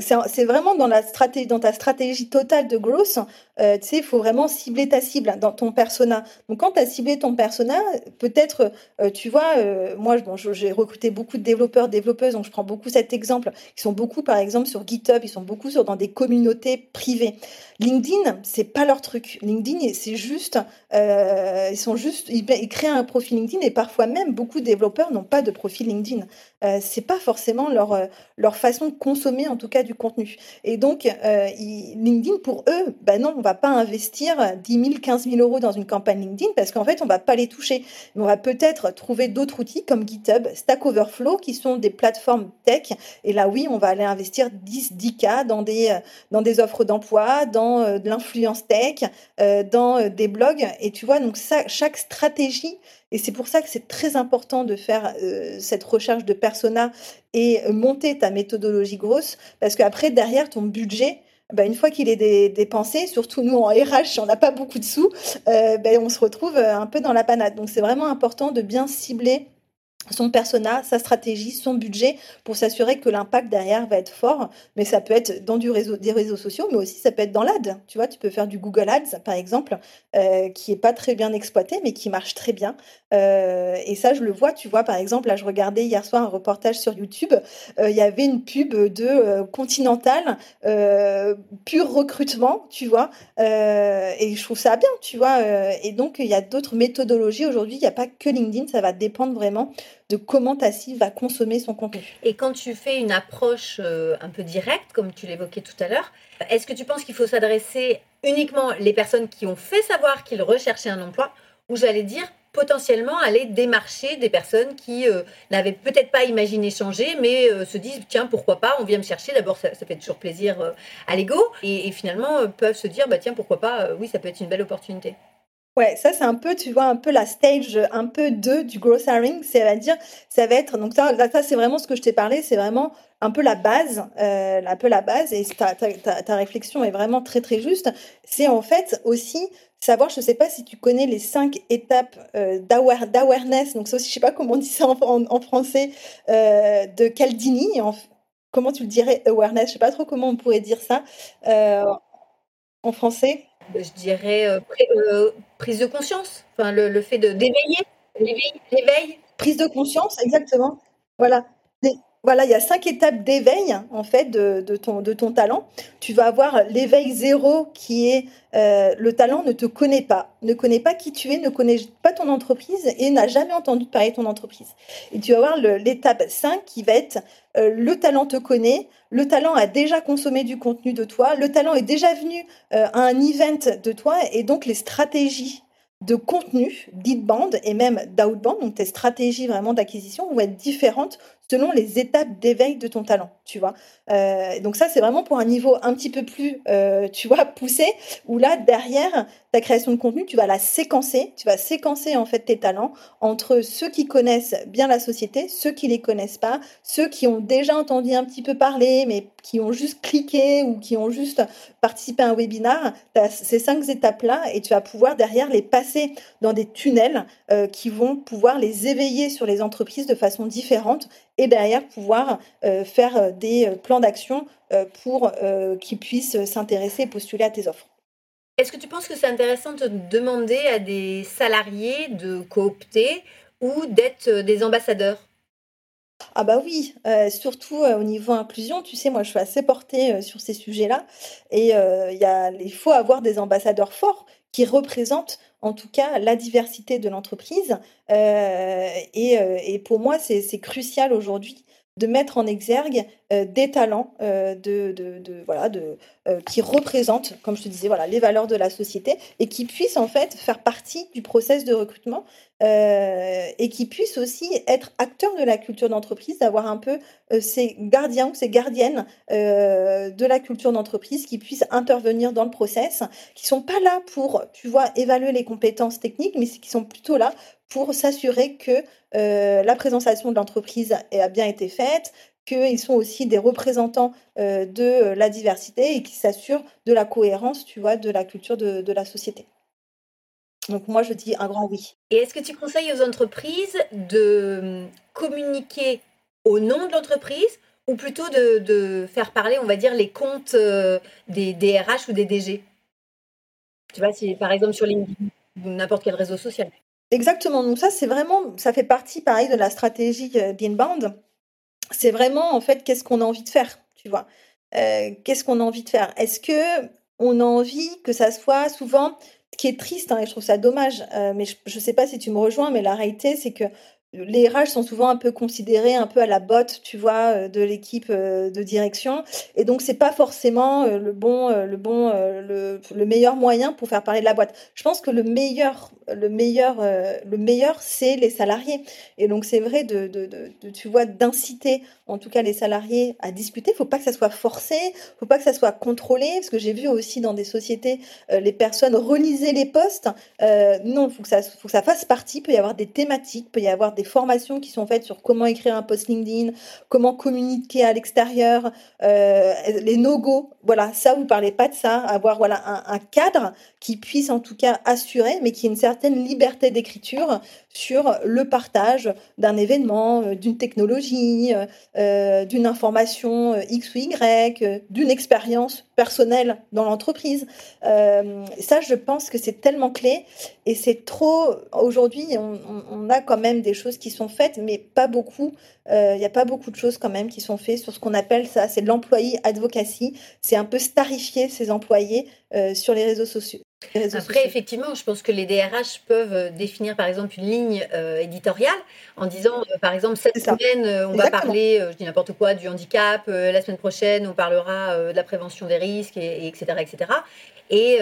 C'est vraiment dans, la stratégie, dans ta stratégie totale de growth, euh, tu sais, il faut vraiment cibler ta cible dans ton persona. Donc, quand tu as ciblé ton persona, peut-être, euh, tu vois, euh, moi, bon, j'ai recruté beaucoup de développeurs, développeuses, donc je prends beaucoup cet exemple. Ils sont beaucoup, par exemple, sur GitHub, ils sont beaucoup dans des communautés privées. LinkedIn, c'est pas leur truc. LinkedIn, c'est juste, ils sont juste, ils, créent un profil LinkedIn et parfois même beaucoup de développeurs n'ont pas de profil LinkedIn. c'est pas forcément leur, leur façon de consommer, en tout cas, du contenu. Et donc, LinkedIn, pour eux, ben non, on va pas investir 10 000, 15 000 euros dans une campagne LinkedIn parce qu'en fait, on va pas les toucher. Mais on va peut-être trouver d'autres outils comme GitHub, Stack Overflow, qui sont des plateformes tech. Et là, oui, on va aller investir 10, 10K dans des, euh, dans des offres d'emploi, dans euh, de l'influence tech, euh, dans des blogs. Et tu vois, donc ça, chaque stratégie et c'est pour ça que c'est très important de faire cette recherche de persona et monter ta méthodologie grosse, parce qu'après, derrière, ton budget, bah, une fois qu'il est dépensé, surtout nous en RH, on n'a pas beaucoup de sous, euh, ben, on se retrouve euh, un peu dans la panade. Donc c'est vraiment important de bien cibler son persona, sa stratégie, son budget pour s'assurer que l'impact derrière va être fort. Mais ça peut être dans du réseau, des réseaux sociaux, mais aussi ça peut être dans l'ad. Tu vois, tu peux faire du Google Ads, par exemple, euh, qui est pas très bien exploité, mais qui marche très bien. Euh, et ça, je le vois. Tu vois, par exemple, là, je regardais hier soir un reportage sur YouTube. Euh, il y avait une pub de Continental, pur recrutement, tu vois. et je trouve ça bien, tu vois. et donc, il y a d'autres méthodologies aujourd'hui. Il n'y a pas que LinkedIn. Ça va dépendre vraiment de comment ta va consommer son contenu. Et quand tu fais une approche euh, un peu directe, comme tu l'évoquais tout à l'heure, est-ce que tu penses qu'il faut s'adresser uniquement les personnes qui ont fait savoir qu'ils recherchaient un emploi, ou j'allais dire potentiellement aller démarcher des personnes qui euh, n'avaient peut-être pas imaginé changer, mais euh, se disent tiens pourquoi pas, on vient me chercher. D'abord ça, fait toujours plaisir à l'ego, et, et, finalement peuvent se dire bah tiens pourquoi pas, oui ça peut être une belle opportunité. Ouais, ça c'est un peu, tu vois, un peu la stage un peu 2 du growth hiring, c'est-à-dire, ça va être, donc ça, ça c'est vraiment ce que je t'ai parlé, c'est vraiment un peu la base, euh, un peu la base, et ta, ta, ta, réflexion est vraiment très très juste, c'est en fait aussi savoir, je ne sais pas si tu connais les cinq étapes euh, d'awareness, donc ça aussi, je sais pas comment on dit ça en, français, euh, de Caldini, en, comment tu le dirais, awareness, je sais pas trop comment on pourrait dire ça euh, en français je dirais, euh, euh, prise de conscience, enfin, le, le fait de d'éveiller, l'éveil. Prise de conscience, exactement. Voilà. Voilà, il y a cinq étapes d'éveil en fait de, ton, talent. Tu vas avoir l'éveil zéro qui est euh, le talent ne te connaît pas, ne connaît pas qui tu es, ne connaît pas ton entreprise et n'a jamais entendu parler de ton entreprise. Et tu vas avoir l'étape 5 qui va être euh, le talent te connaît, le talent a déjà consommé du contenu de toi, le talent est déjà venu euh, à un event de toi et donc les stratégies de contenu d'inbound et même d'outbound, donc tes stratégies vraiment d'acquisition vont être différentes selon les étapes d'éveil de ton talent, tu vois. Euh, donc ça, c'est vraiment pour un niveau un petit peu plus, euh, tu vois, poussé, où là, derrière ta création de contenu, tu vas la séquencer, tu vas séquencer en fait tes talents entre ceux qui connaissent bien la société, ceux qui les connaissent pas, ceux qui ont déjà entendu un petit peu parler, mais qui ont juste cliqué ou qui ont juste participé à un webinar. Tu as ces cinq étapes-là et tu vas pouvoir derrière les passer dans des tunnels euh, qui vont pouvoir les éveiller sur les entreprises de façon différente et derrière pouvoir euh, faire euh, des plans d'action pour qu'ils puissent s'intéresser et postuler à tes offres. Est-ce que tu penses que c'est intéressant de demander à des salariés de coopter ou d'être des ambassadeurs? Ah bah oui, surtout au niveau inclusion, tu sais, moi je suis assez portée sur ces sujets-là et il, faut avoir des ambassadeurs forts qui représentent en tout cas la diversité de l'entreprise. Euh, euh, et, pour moi, c'est crucial aujourd'hui de mettre en exergue euh, des talents de, voilà, de, qui représentent, comme je te disais, voilà, les valeurs de la société et qui puissent en fait faire partie du process de recrutement euh, et qui puissent aussi être acteurs de la culture d'entreprise, d'avoir un peu euh, ces gardiens ou ces gardiennes euh, de la culture d'entreprise qui puissent intervenir dans le process, qui sont pas là pour, tu vois, évaluer les compétences techniques, mais qui sont plutôt là pour s'assurer que la présentation de l'entreprise a bien été faite, qu'ils sont aussi des représentants de la diversité et qui s'assurent de la cohérence, tu vois, de la culture de la société. Donc moi, je dis un grand oui. Et est-ce que tu conseilles aux entreprises de hum, communiquer au nom de l'entreprise ou plutôt de, faire parler, on va dire, les comptes euh, des DRH ou des DG Tu vois, si par exemple sur LinkedIn ou n'importe quel réseau social. Exactement. Donc ça, c'est vraiment, ça fait partie, pareil, de la stratégie euh, d'Inbound. C'est vraiment, en fait, qu'est-ce qu'on a envie de faire, tu vois euh, Qu'est-ce qu'on a envie de faire? Est-ce que on a envie que ça soit souvent ce qui est triste, hein, et je trouve ça dommage, euh, mais je ne sais pas si tu me rejoins, mais la réalité, c'est que les RH sont souvent un peu considérés un peu à la botte, tu vois, euh, de l'équipe euh, de direction, et donc c'est pas forcément le bon, le bon, le, le, meilleur moyen pour faire parler de la boîte. Je pense que le meilleur le meilleur, euh, le meilleur, c'est les salariés. Et donc, c'est vrai de, de, de, tu vois, d'inciter, en tout cas, les salariés à discuter. Il faut pas que ça soit forcé, faut pas que ça soit contrôlé, parce que j'ai vu aussi dans des sociétés, euh, les personnes reliser les postes. Euh, non, il faut que, ça, fasse partie. Il peut y avoir des thématiques, il peut y avoir des formations qui sont faites sur comment écrire un post LinkedIn, comment communiquer à l'extérieur, les no-go. Voilà, ça, vous parlez pas de ça. Avoir voilà, un, un cadre qui puisse en tout cas assurer, mais qui ait une certaine liberté d'écriture sur le partage d'un événement, euh, d'une technologie, euh, euh, d'une information X ou Y, d'une expérience personnelle dans l'entreprise. ça, je pense que c'est tellement clé et c'est trop. Aujourd'hui, on, a quand même des choses qui sont faites, mais pas beaucoup. Il n'y a pas beaucoup de choses quand même qui sont faites sur ce qu'on appelle ça, c'est de l'employé advocacy. C'est un peu starifier ses employés sur les réseaux sociaux. Après, effectivement, je pense que les DRH peuvent euh, définir, par exemple, une ligne euh, éditoriale en disant, euh, par exemple, cette semaine, on va parler, je dis n'importe quoi, du handicap, la semaine prochaine, on parlera de la prévention des risques, et, etc., etc. Et,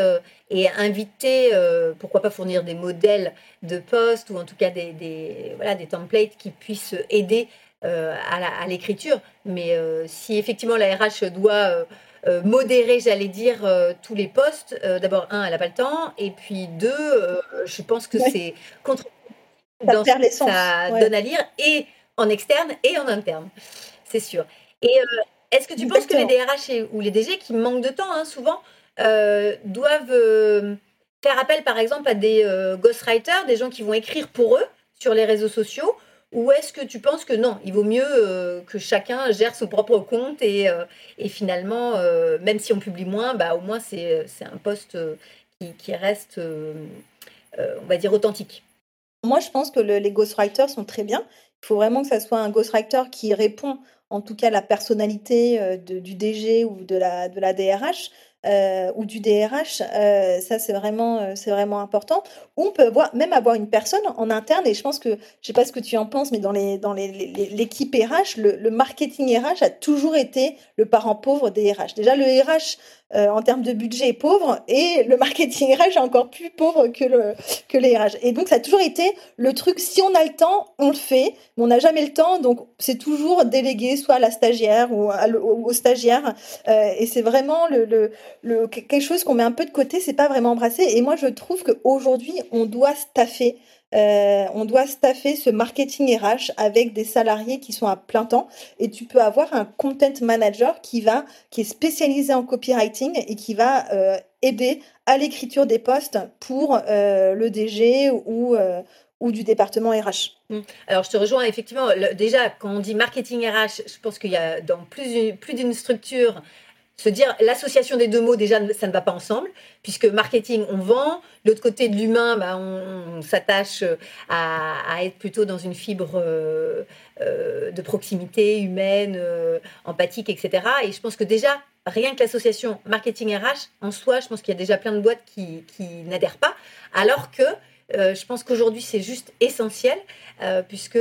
et inviter, pourquoi pas fournir des modèles de poste ou en tout cas des, des voilà, des templates qui puissent aider à l'écriture. Mais si effectivement la RH doit euh, modérer, j'allais dire, euh, tous les postes. Euh, d'abord, un, elle n'a pas le temps, et puis deux, je pense que c'est contre ça, ça donne à lire, et en externe et en interne, c'est sûr. Et est-ce que tu penses que les DRH ou les DG qui manquent de temps, hein, souvent, doivent faire appel, par exemple, à des ghostwriters, des gens qui vont écrire pour eux sur les réseaux sociaux ou est-ce que tu penses que non, il vaut mieux euh, que chacun gère son propre compte et, euh, et finalement, euh, même si on publie moins, bah, au moins c'est un poste qui, qui, reste, on va dire, authentique Moi, je pense que le, les ghostwriters sont très bien. Il faut vraiment que ça soit un ghostwriter qui répond en tout cas la personnalité du DG ou de la, de la DRH. Euh, ou du DRH, euh, ça c'est vraiment, euh, c'est vraiment important. on peut avoir, même avoir une personne en interne, et je pense que, je sais pas ce que tu en penses, mais dans les dans l'équipe RH, le, marketing RH a toujours été le parent pauvre des RH. Déjà, le RH en termes de budget pauvre et le marketing RH est encore plus pauvre que, le, que les RH. Et donc, ça a toujours été le truc, si on a le temps, on le fait, mais on n'a jamais le temps, donc c'est toujours délégué soit à la stagiaire ou au, stagiaire. et c'est vraiment le, le, quelque chose qu'on met un peu de côté, c'est pas vraiment embrassé. Et moi, je trouve qu'aujourd'hui, on doit staffer euh, on doit staffer ce marketing RH avec des salariés qui sont à plein temps et tu peux avoir un content manager qui va qui est spécialisé en copywriting et qui va euh, aider à l'écriture des postes pour euh, le DG ou ou du département RH. Mmh. Alors, je te rejoins effectivement. déjà, quand on dit marketing RH, je pense qu'il y a dans plus d'une structure se dire l'association des deux mots déjà ça ne va pas ensemble puisque marketing on vend. L'autre côté de l'humain bah, on, s'attache à, être plutôt dans une fibre euh, euh, de proximité humaine euh, empathique etc et je pense que déjà rien que l'association marketing RH en soi je pense qu'il y a déjà plein de boîtes qui, n'adhèrent pas. Alors que je pense qu'aujourd'hui c'est juste essentiel puisque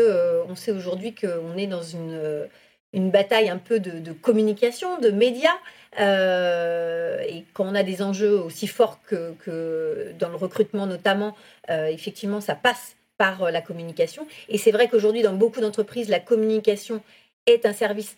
on sait aujourd'hui qu'on est dans une une bataille un peu de, communication, de médias. Euh, et quand on a des enjeux aussi forts que, dans le recrutement notamment, euh, effectivement, ça passe par euh, la communication. Et c'est vrai qu'aujourd'hui, dans beaucoup d'entreprises, la communication est un service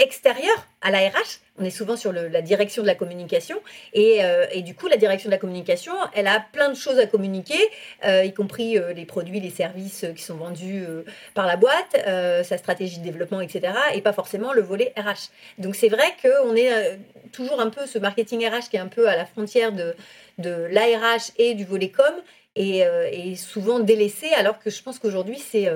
extérieur à la RH. On est souvent sur la direction de la communication. Euh, et, du coup, la direction de la communication, elle a plein de choses à communiquer, euh, y compris euh, les produits, les services qui sont vendus par la boîte, sa stratégie de développement, etc. Et pas forcément le volet RH. Donc c'est vrai qu'on est toujours un peu ce marketing RH qui est un peu à la frontière de, de l'ARH et du volet com. Et, et, souvent délaissé, alors que je pense qu'aujourd'hui, c'est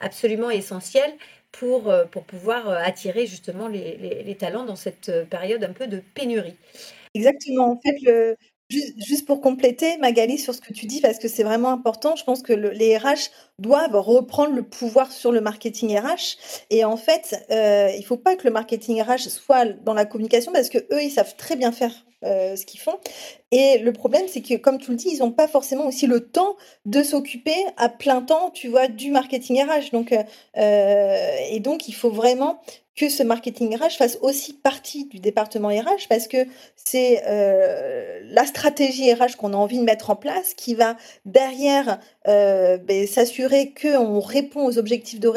absolument essentiel pour, euh, pour pouvoir euh, attirer justement les, les, talents dans cette euh, période un peu de pénurie. Exactement. En fait, le, Juste, pour compléter, Magali, sur ce que tu dis, parce que c'est vraiment important, je pense que les RH doivent reprendre le pouvoir sur le marketing RH. Et en fait, euh, il faut pas que le marketing RH soit dans la communication, parce que eux, ils savent très bien faire euh, ce qu'ils font. Et le problème, c'est que, comme tu le dis, ils n'ont pas forcément aussi le temps de s'occuper à plein temps, tu vois, du marketing RH. Donc, euh, et donc, il faut vraiment que ce marketing RH fasse aussi partie du département RH parce que c'est euh, la stratégie RH qu'on a envie de mettre en place qui va derrière euh, ben, s'assurer qu'on répond aux objectifs de,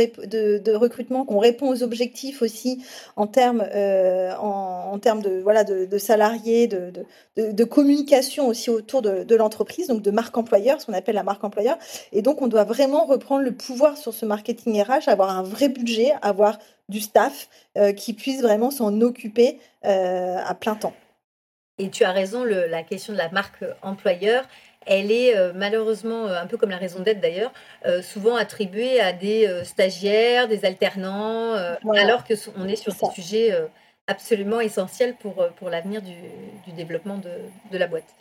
recrutement, qu'on répond aux objectifs aussi en termes, euh, en, de, voilà, de, salariés, de, de, communication aussi autour de, l'entreprise, donc de marque employeur, ce qu'on appelle la marque employeur. Et donc, on doit vraiment reprendre le pouvoir sur ce marketing RH, avoir un vrai budget, avoir du staff euh, qui puisse vraiment s'en occuper à plein temps. Et tu as raison, la question de la marque employeur, elle est euh, malheureusement, euh, un peu comme la raison d'être d'ailleurs, euh, souvent attribuée à des stagiaires, des alternants, alors que on est sur un sujet absolument essentiel pour, pour l'avenir du, développement de, de, la boîte.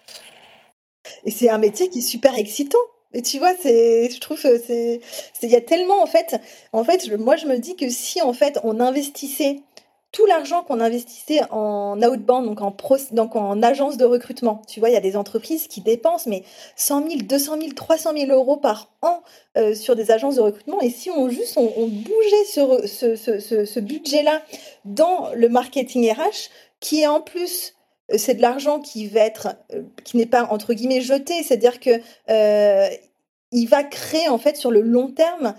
Et c'est un métier qui est super excitant. Et tu vois, c'est, je trouve, c'est, il y a tellement en fait, en fait, moi je me dis que si en fait on investissait tout l'argent qu'on investissait en outbound, donc en, donc en agence de recrutement. Tu vois, il y a des entreprises qui dépensent mais 100 000, 200 000, 300 000 euros par an euh, sur des agences de recrutement. Et si on juste on, bougeait ce, ce, ce, budget-là dans le marketing RH, qui est en plus euh, c'est de l'argent qui va être euh, qui n'est pas entre guillemets jeté, c'est-à-dire que il va créer en fait sur le long terme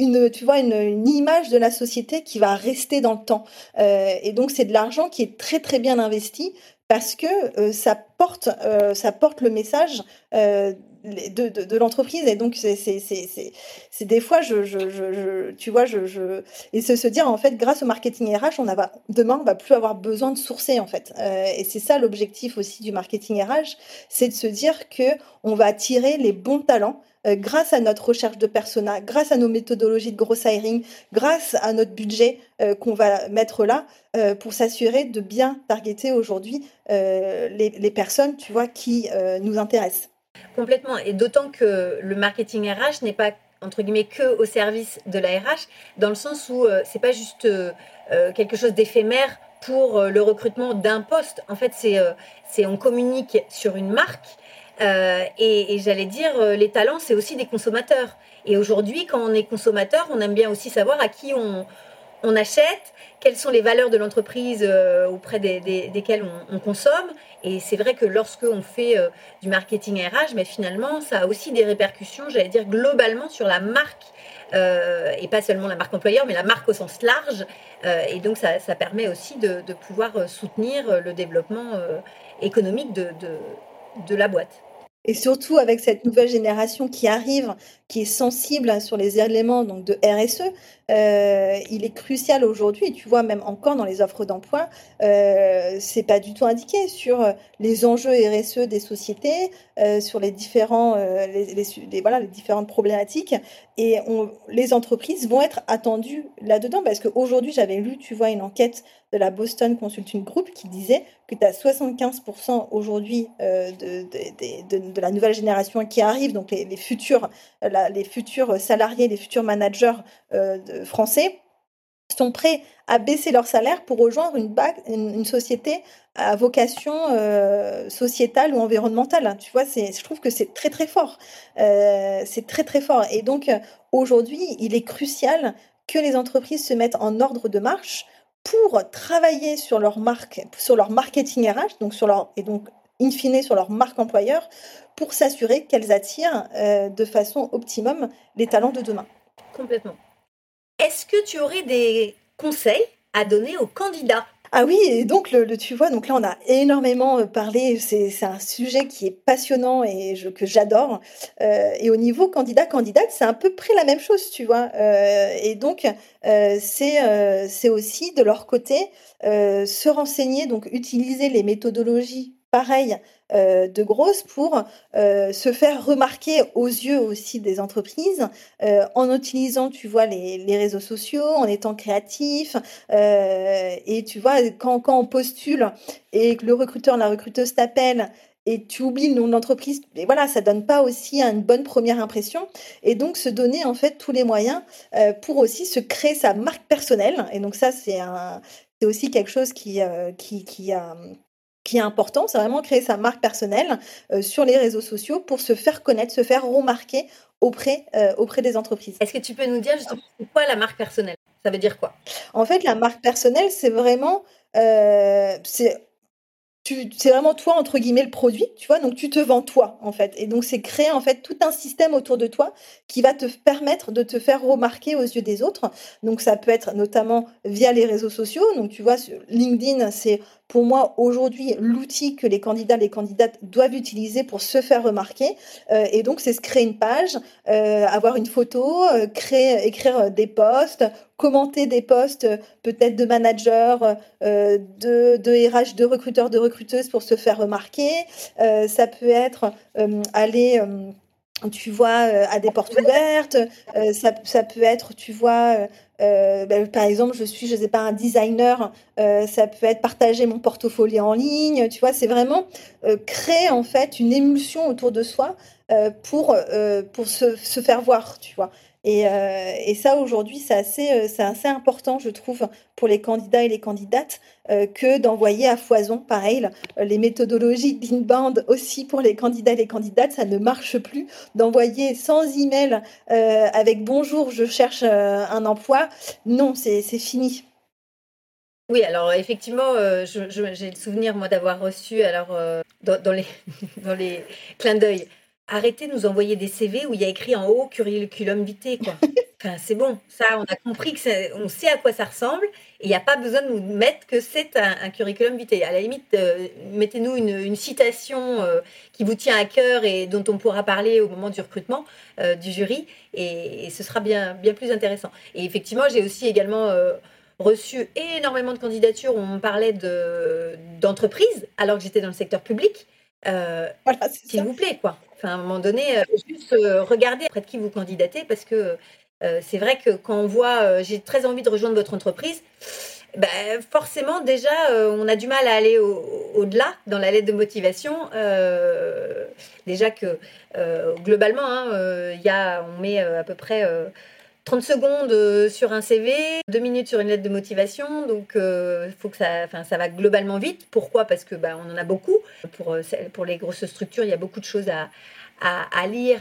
une, tu vois, une, image de la société qui va rester dans le temps. Euh, et donc, c'est de l'argent qui est très, très bien investi parce que euh, ça, porte, euh, ça porte le message de, l'entreprise. Et donc, c'est des fois, je, je, je, tu vois, je, et se, se dire, en fait, grâce au marketing RH, on va, demain, on va plus avoir besoin de sourcer, en fait. et c'est ça l'objectif aussi du marketing RH, c'est de se dire que on va attirer les bons talents euh, grâce à notre recherche de persona, grâce à nos méthodologies de gros hiring, grâce à notre budget euh, qu'on va mettre là, euh, pour s'assurer de bien targeter aujourd'hui les, personnes, tu vois, qui nous intéressent. Complètement, et d'autant que le marketing RH n'est pas entre guillemets que au service de la RH, dans le sens où c'est pas juste quelque chose d'éphémère pour le recrutement d'un poste. En fait, c'est on communique sur une marque euh, et, j'allais dire, euh, les talents, c'est aussi des consommateurs. Et aujourd'hui, quand on est consommateur, on aime bien aussi savoir à qui on, on achète, quelles sont les valeurs de l'entreprise euh, auprès desquelles on, consomme. Et c'est vrai que lorsque on fait euh, du marketing RH, mais finalement, ça a aussi des répercussions, j'allais dire globalement, sur la marque. Euh, et pas seulement la marque employeur, mais la marque au sens large. et donc, ça, permet aussi de, pouvoir soutenir le développement économique de, de la boîte. Et surtout avec cette nouvelle génération qui arrive, qui est sensible sur les éléments donc de RSE, euh, il est crucial aujourd'hui, et tu vois même encore dans les offres d'emploi, euh, c'est pas du tout indiqué sur les enjeux RSE des sociétés, euh, sur les différents, euh, voilà, les différentes problématiques, et les entreprises vont être attendues là-dedans, parce qu'aujourd'hui j'avais lu, tu vois, une enquête de la Boston Consulting Group qui disait que tu as 75% aujourd'hui euh, de, de, de, la nouvelle génération qui arrive, donc les, futurs, les futurs salariés, les futurs managers euh, français sont prêts à baisser leur salaire pour rejoindre une, une, société à vocation euh, sociétale ou environnementale. Tu vois, je trouve que c'est très très fort. C'est très très fort. Et donc aujourd'hui, il est crucial que les entreprises se mettent en ordre de marche pour travailler sur leur marque, sur leur marketing RH, et donc in fine sur leur marque employeur, pour s'assurer qu'elles attirent euh, de façon optimum les talents de demain. Complètement. Est-ce que tu aurais des conseils à donner aux candidats? Ah oui, et donc le, tu vois, donc là on a énormément euh, parlé. C'est un sujet qui est passionnant et que j'adore. Euh, et au niveau candidat candidate, c'est à peu près la même chose, tu vois. Euh, et donc c'est aussi de leur côté se renseigner, donc utiliser les méthodologies pareilles euh, de grosses pour euh, se faire remarquer aux yeux aussi des entreprises euh, en utilisant, tu vois, les, les, réseaux sociaux, en étant créatif. et tu vois, quand, quand on postule et que le recruteur, la recruteuse t'appelle et tu oublies le nom de l'entreprise, et voilà, ça donne pas aussi une bonne première impression. Et donc, se donner en fait tous les moyens pour aussi se créer sa marque personnelle. Et donc, ça, c'est un, c'est aussi quelque chose qui, qui, qui, qui est important, c'est vraiment créer sa marque personnelle euh, sur les réseaux sociaux pour se faire connaître, se faire remarquer auprès, euh, auprès des entreprises. Est-ce que tu peux nous dire justement quoi la marque personnelle? Ça veut dire quoi? En fait, la marque personnelle, c'est vraiment... Euh, c'est c'est vraiment toi entre guillemets le produit, tu vois, donc tu te vends toi en fait. Et donc c'est créer en fait tout un système autour de toi qui va te permettre de te faire remarquer aux yeux des autres. Donc ça peut être notamment via les réseaux sociaux. Donc tu vois, LinkedIn, c'est pour moi aujourd'hui l'outil que les candidats, les candidates doivent utiliser pour se faire remarquer. Euh, et donc c'est se créer une page, euh, avoir une photo, euh, créer, écrire des posts, commenter des posts peut-être de managers, de, de RH, de recruteurs, de recruteuses pour se faire remarquer. ça peut être aller tu vois, à des portes ouvertes. ça, ça, peut être, tu vois, euh, ben, par exemple, je suis, je sais pas, un designer, euh, ça peut être partager mon portfolio en ligne, tu vois, c'est vraiment euh, créer en fait une émulsion autour de soi pour, se, faire voir, tu vois. Et, euh, et ça, aujourd'hui, c'est assez, euh, c'est assez important, je trouve, pour les candidats et les candidates, euh, que d'envoyer à foison, pareil, les méthodologies d'inbound aussi pour les candidats et les candidates, ça ne marche plus. D'envoyer sans email avec bonjour, je cherche un emploi, non, c'est fini. Oui, alors effectivement, j'ai le souvenir, moi, d'avoir reçu, alors, dans, dans, les, dans les clins d'œil, arrêtez de nous envoyer des CV où il y a écrit en haut curriculum vitae, quoi. Enfin, c'est bon, ça, on a compris que on sait à quoi ça ressemble et il n'y a pas besoin de nous mettre que c'est un, curriculum vitae. À la limite, euh, mettez-nous une, citation euh, qui vous tient à cœur et dont on pourra parler au moment du recrutement euh, du jury et, ce sera bien, bien plus intéressant. Et effectivement, j'ai aussi également reçu énormément de candidatures où on parlait d'entreprises alors que j'étais dans le secteur public. voilà, S'il vous plaît, quoi. Enfin, à un moment donné, euh, juste euh, regarder près de qui vous candidatez parce que euh, c'est vrai que quand on voit, j'ai très envie de rejoindre votre entreprise, ben, forcément, déjà, on a du mal à aller au-delà dans la lettre de motivation. déjà que globalement, hein, y a, on met à peu près 30 secondes sur un CV, 2 minutes sur une lettre de motivation. Donc, faut que ça, ça va globalement vite. Pourquoi? Parce que ben, on en a beaucoup. Pour, pour les grosses structures, il y a beaucoup de choses à, à, lire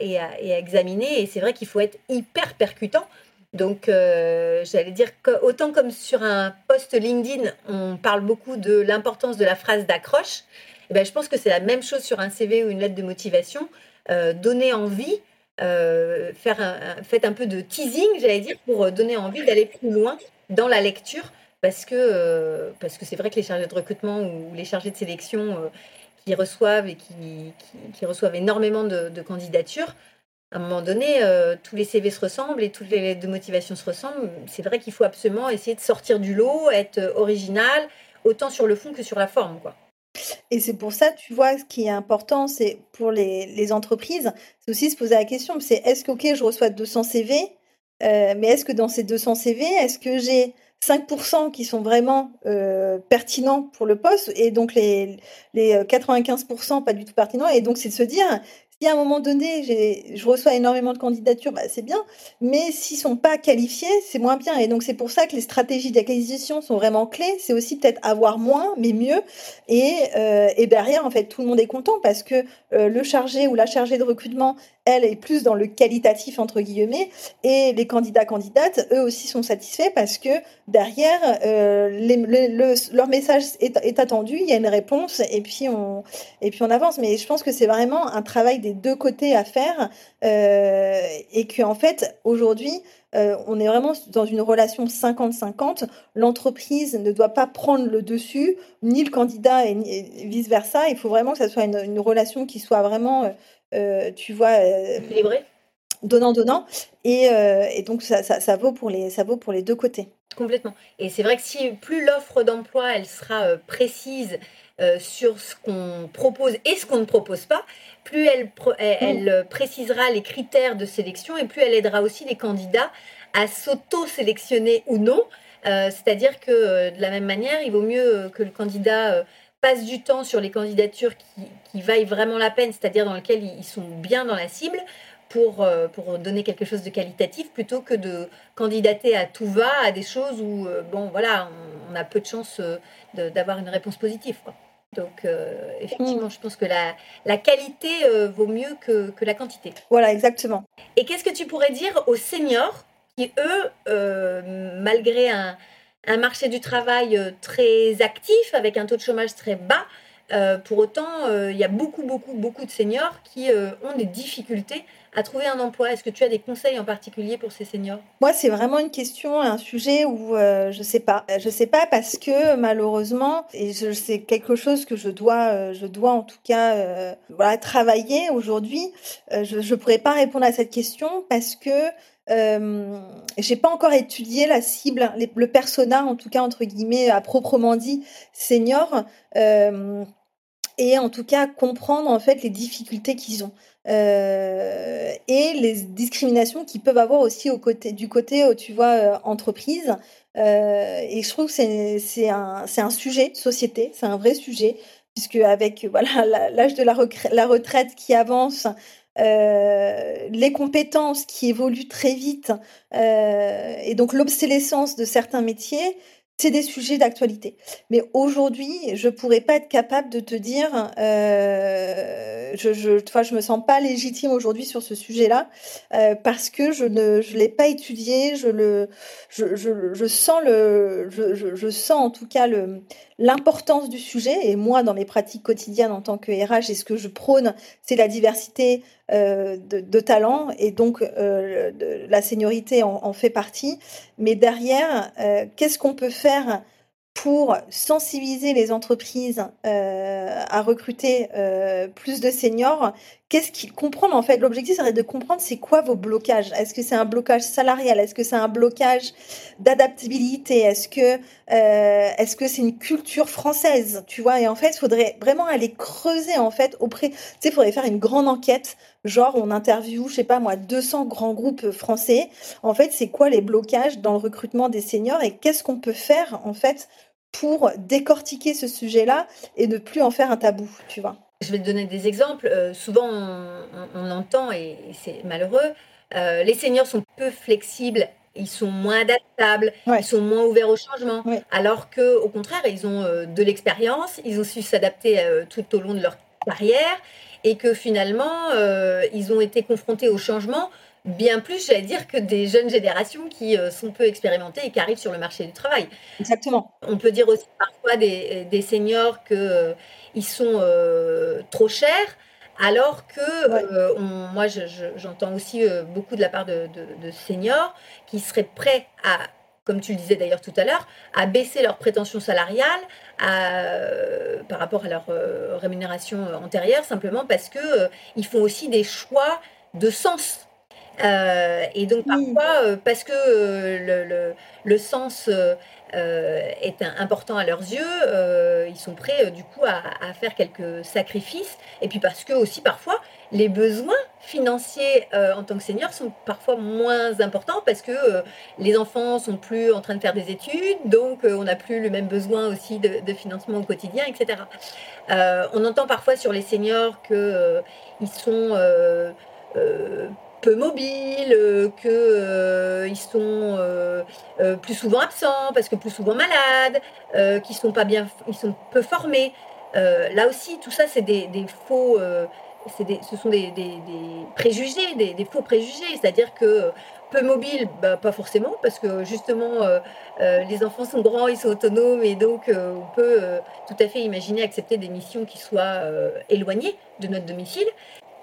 et, à, examiner. Et c'est vrai qu'il faut être hyper percutant. Donc, euh, j'allais dire qu'autant comme sur un post LinkedIn, on parle beaucoup de l'importance de la phrase d'accroche, eh ben, je pense que c'est la même chose sur un CV ou une lettre de motivation. Euh, donner envie, euh, faire un, faites un peu de teasing, j'allais dire, pour donner envie d'aller plus loin dans la lecture, parce que parce que c'est vrai que les chargés de recrutement ou les chargés de sélection qui reçoivent et qui, qui, reçoivent énormément de, de candidatures, à un moment donné, euh, tous les CV se ressemblent et toutes les lettres de motivation se ressemblent. C'est vrai qu'il faut absolument essayer de sortir du lot, être euh, original, autant sur le fond que sur la forme. Quoi. Et c'est pour ça, tu vois, ce qui est important, c'est pour les, entreprises, c'est aussi se poser la question, c'est est-ce que, ok, je reçois 200 CV, euh, mais est-ce que dans ces 200 CV, est-ce que j'ai 5% qui sont vraiment euh, pertinents pour le poste et donc les, les 95% pas du tout pertinents. Et donc, c'est de se dire, si à un moment donné, je reçois énormément de candidatures, bah, c'est bien. Mais s'ils sont pas qualifiés, c'est moins bien. Et donc, c'est pour ça que les stratégies d'acquisition sont vraiment clés. C'est aussi peut-être avoir moins, mais mieux. Et, euh, et, derrière, en fait, tout le monde est content parce que euh, le chargé ou la chargée de recrutement, elle, est plus dans le qualitatif, entre guillemets. Et les candidats, candidates, eux aussi sont satisfaits parce que derrière, euh, leur message est, attendu, il y a une réponse et puis on, avance. Mais je pense que c'est vraiment un travail des deux côtés à faire euh, et que en fait aujourd'hui euh, on est vraiment dans une relation 50-50. L'entreprise ne doit pas prendre le dessus, ni le candidat et, vice versa. Il faut vraiment que ça soit une, relation qui soit vraiment, tu vois, équilibrée donnant donnant et, et donc ça, ça, ça, vaut pour les ça vaut pour les deux côtés. Complètement. Et c'est vrai que si plus l'offre d'emploi elle sera précise sur ce qu'on propose et ce qu'on ne propose pas plus elle, elle, euh, précisera les critères de sélection et plus elle aidera aussi les candidats à s'auto-sélectionner ou non. Euh, c'est-à-dire que euh, de la même manière, il vaut mieux que le candidat passe du temps sur les candidatures qui, qui vaillent vraiment la peine, c'est-à-dire dans lesquelles ils sont bien dans la cible, pour, pour donner quelque chose de qualitatif, plutôt que de candidater à tout va, à des choses où, bon, voilà, on, a peu de chances d'avoir une réponse positive. Quoi. Donc, euh, effectivement, je pense que la, la qualité euh, vaut mieux que, que, la quantité. Voilà, exactement. Et qu'est-ce que tu pourrais dire aux seniors qui, eux, euh, malgré un, un, marché du travail très actif, avec un taux de chômage très bas, pour autant, il y a beaucoup, beaucoup, beaucoup de seniors qui ont des difficultés à trouver un emploi. Est-ce que tu as des conseils en particulier pour ces seniors? Moi, c'est vraiment une question, un sujet où euh, je sais pas. Je sais pas parce que malheureusement, et c'est quelque chose que je dois, euh, je dois en tout cas, euh, travailler aujourd'hui. je ne pourrais pas répondre à cette question parce que euh, j'ai pas encore étudié la cible, le persona, en tout cas entre guillemets, à proprement dit senior, euh, et en tout cas comprendre en fait les difficultés qu'ils ont. Euh, et les discriminations qu'ils peuvent avoir aussi du côté, euh, tu vois, entreprise. et je trouve que c'est un, sujet société, c'est un vrai sujet, puisque avec voilà l'âge de la, retraite qui avance, euh, les compétences qui évoluent très vite euh, et donc l'obsolescence de certains métiers, c'est des sujets d'actualité. Mais aujourd'hui, je pourrais pas être capable de te dire, euh, je, je, je me sens pas légitime aujourd'hui sur ce sujet-là parce que je ne, je l'ai pas étudié, je le, je, je, sens le, je, sens en tout cas le, l'importance du sujet. Et moi, dans mes pratiques quotidiennes en tant que RH, et ce que je prône, c'est la diversité euh, de, talents et donc euh, la seniorité en, fait partie. Mais derrière, euh, qu'est-ce qu'on peut faire pour sensibiliser les entreprises à recruter plus de seniors Qu'est-ce en fait L'objectif serait de comprendre c'est quoi vos blocages. Est-ce que c'est un blocage salarial? Est-ce que c'est un blocage d'adaptabilité? Est-ce que euh, est-ce que c'est une culture française? Tu vois Et en fait, il faudrait vraiment aller creuser en fait auprès. Tu sais, il faudrait faire une grande enquête. Genre, on interviewe, je sais pas moi, 200 grands groupes français. En fait, c'est quoi les blocages dans le recrutement des seniors et qu'est-ce qu'on peut faire en fait pour décortiquer ce sujet-là et ne plus en faire un tabou, tu vois? Je vais te donner des exemples. Euh, souvent, on, entend, et, c'est malheureux, euh, les seniors sont peu flexibles, ils sont moins adaptables, ils sont moins ouverts au changement, alors que au contraire, ils ont euh, de l'expérience, ils ont su s'adapter tout au long de leur carrière, et que finalement, ils ont été confrontés au changement bien plus, j'allais dire, que des jeunes générations qui sont peu expérimentées et qui arrivent sur le marché du travail. Exactement. On peut dire aussi parfois des, des seniors qu'ils ils sont trop chers, alors que moi, j'entends aussi beaucoup de la part de, de, de seniors qui seraient prêts à comme tu le disais d'ailleurs tout à l'heure, à baisser leurs prétentions salariales euh, par rapport à leur euh, rémunération antérieure, simplement parce qu'ils euh, ils font aussi des choix de sens. Et donc parfois, parce que le, le, sens est important à leurs yeux, ils sont prêts du coup à, à, faire quelques sacrifices. Et puis parce que aussi parfois, les besoins financiers euh, en tant que senior sont parfois moins importants parce que euh, les enfants sont plus en train de faire des études, donc euh, on n'a plus le même besoin aussi de, financement au quotidien, etc. on entend parfois sur les seniors qu'ils sont peu mobiles, qu'ils sont plus souvent absents parce que plus souvent malades, qu'ils sont pas bien, ils sont peu formés. là aussi, tout ça, c'est des, des, faux ce sont des, préjugés, des, faux préjugés. C'est-à-dire que peu mobile, bah, pas forcément, parce que justement, euh, euh, les enfants sont grands, ils sont autonomes, et donc euh, on peut tout à fait imaginer accepter des missions qui soient éloignées de notre domicile.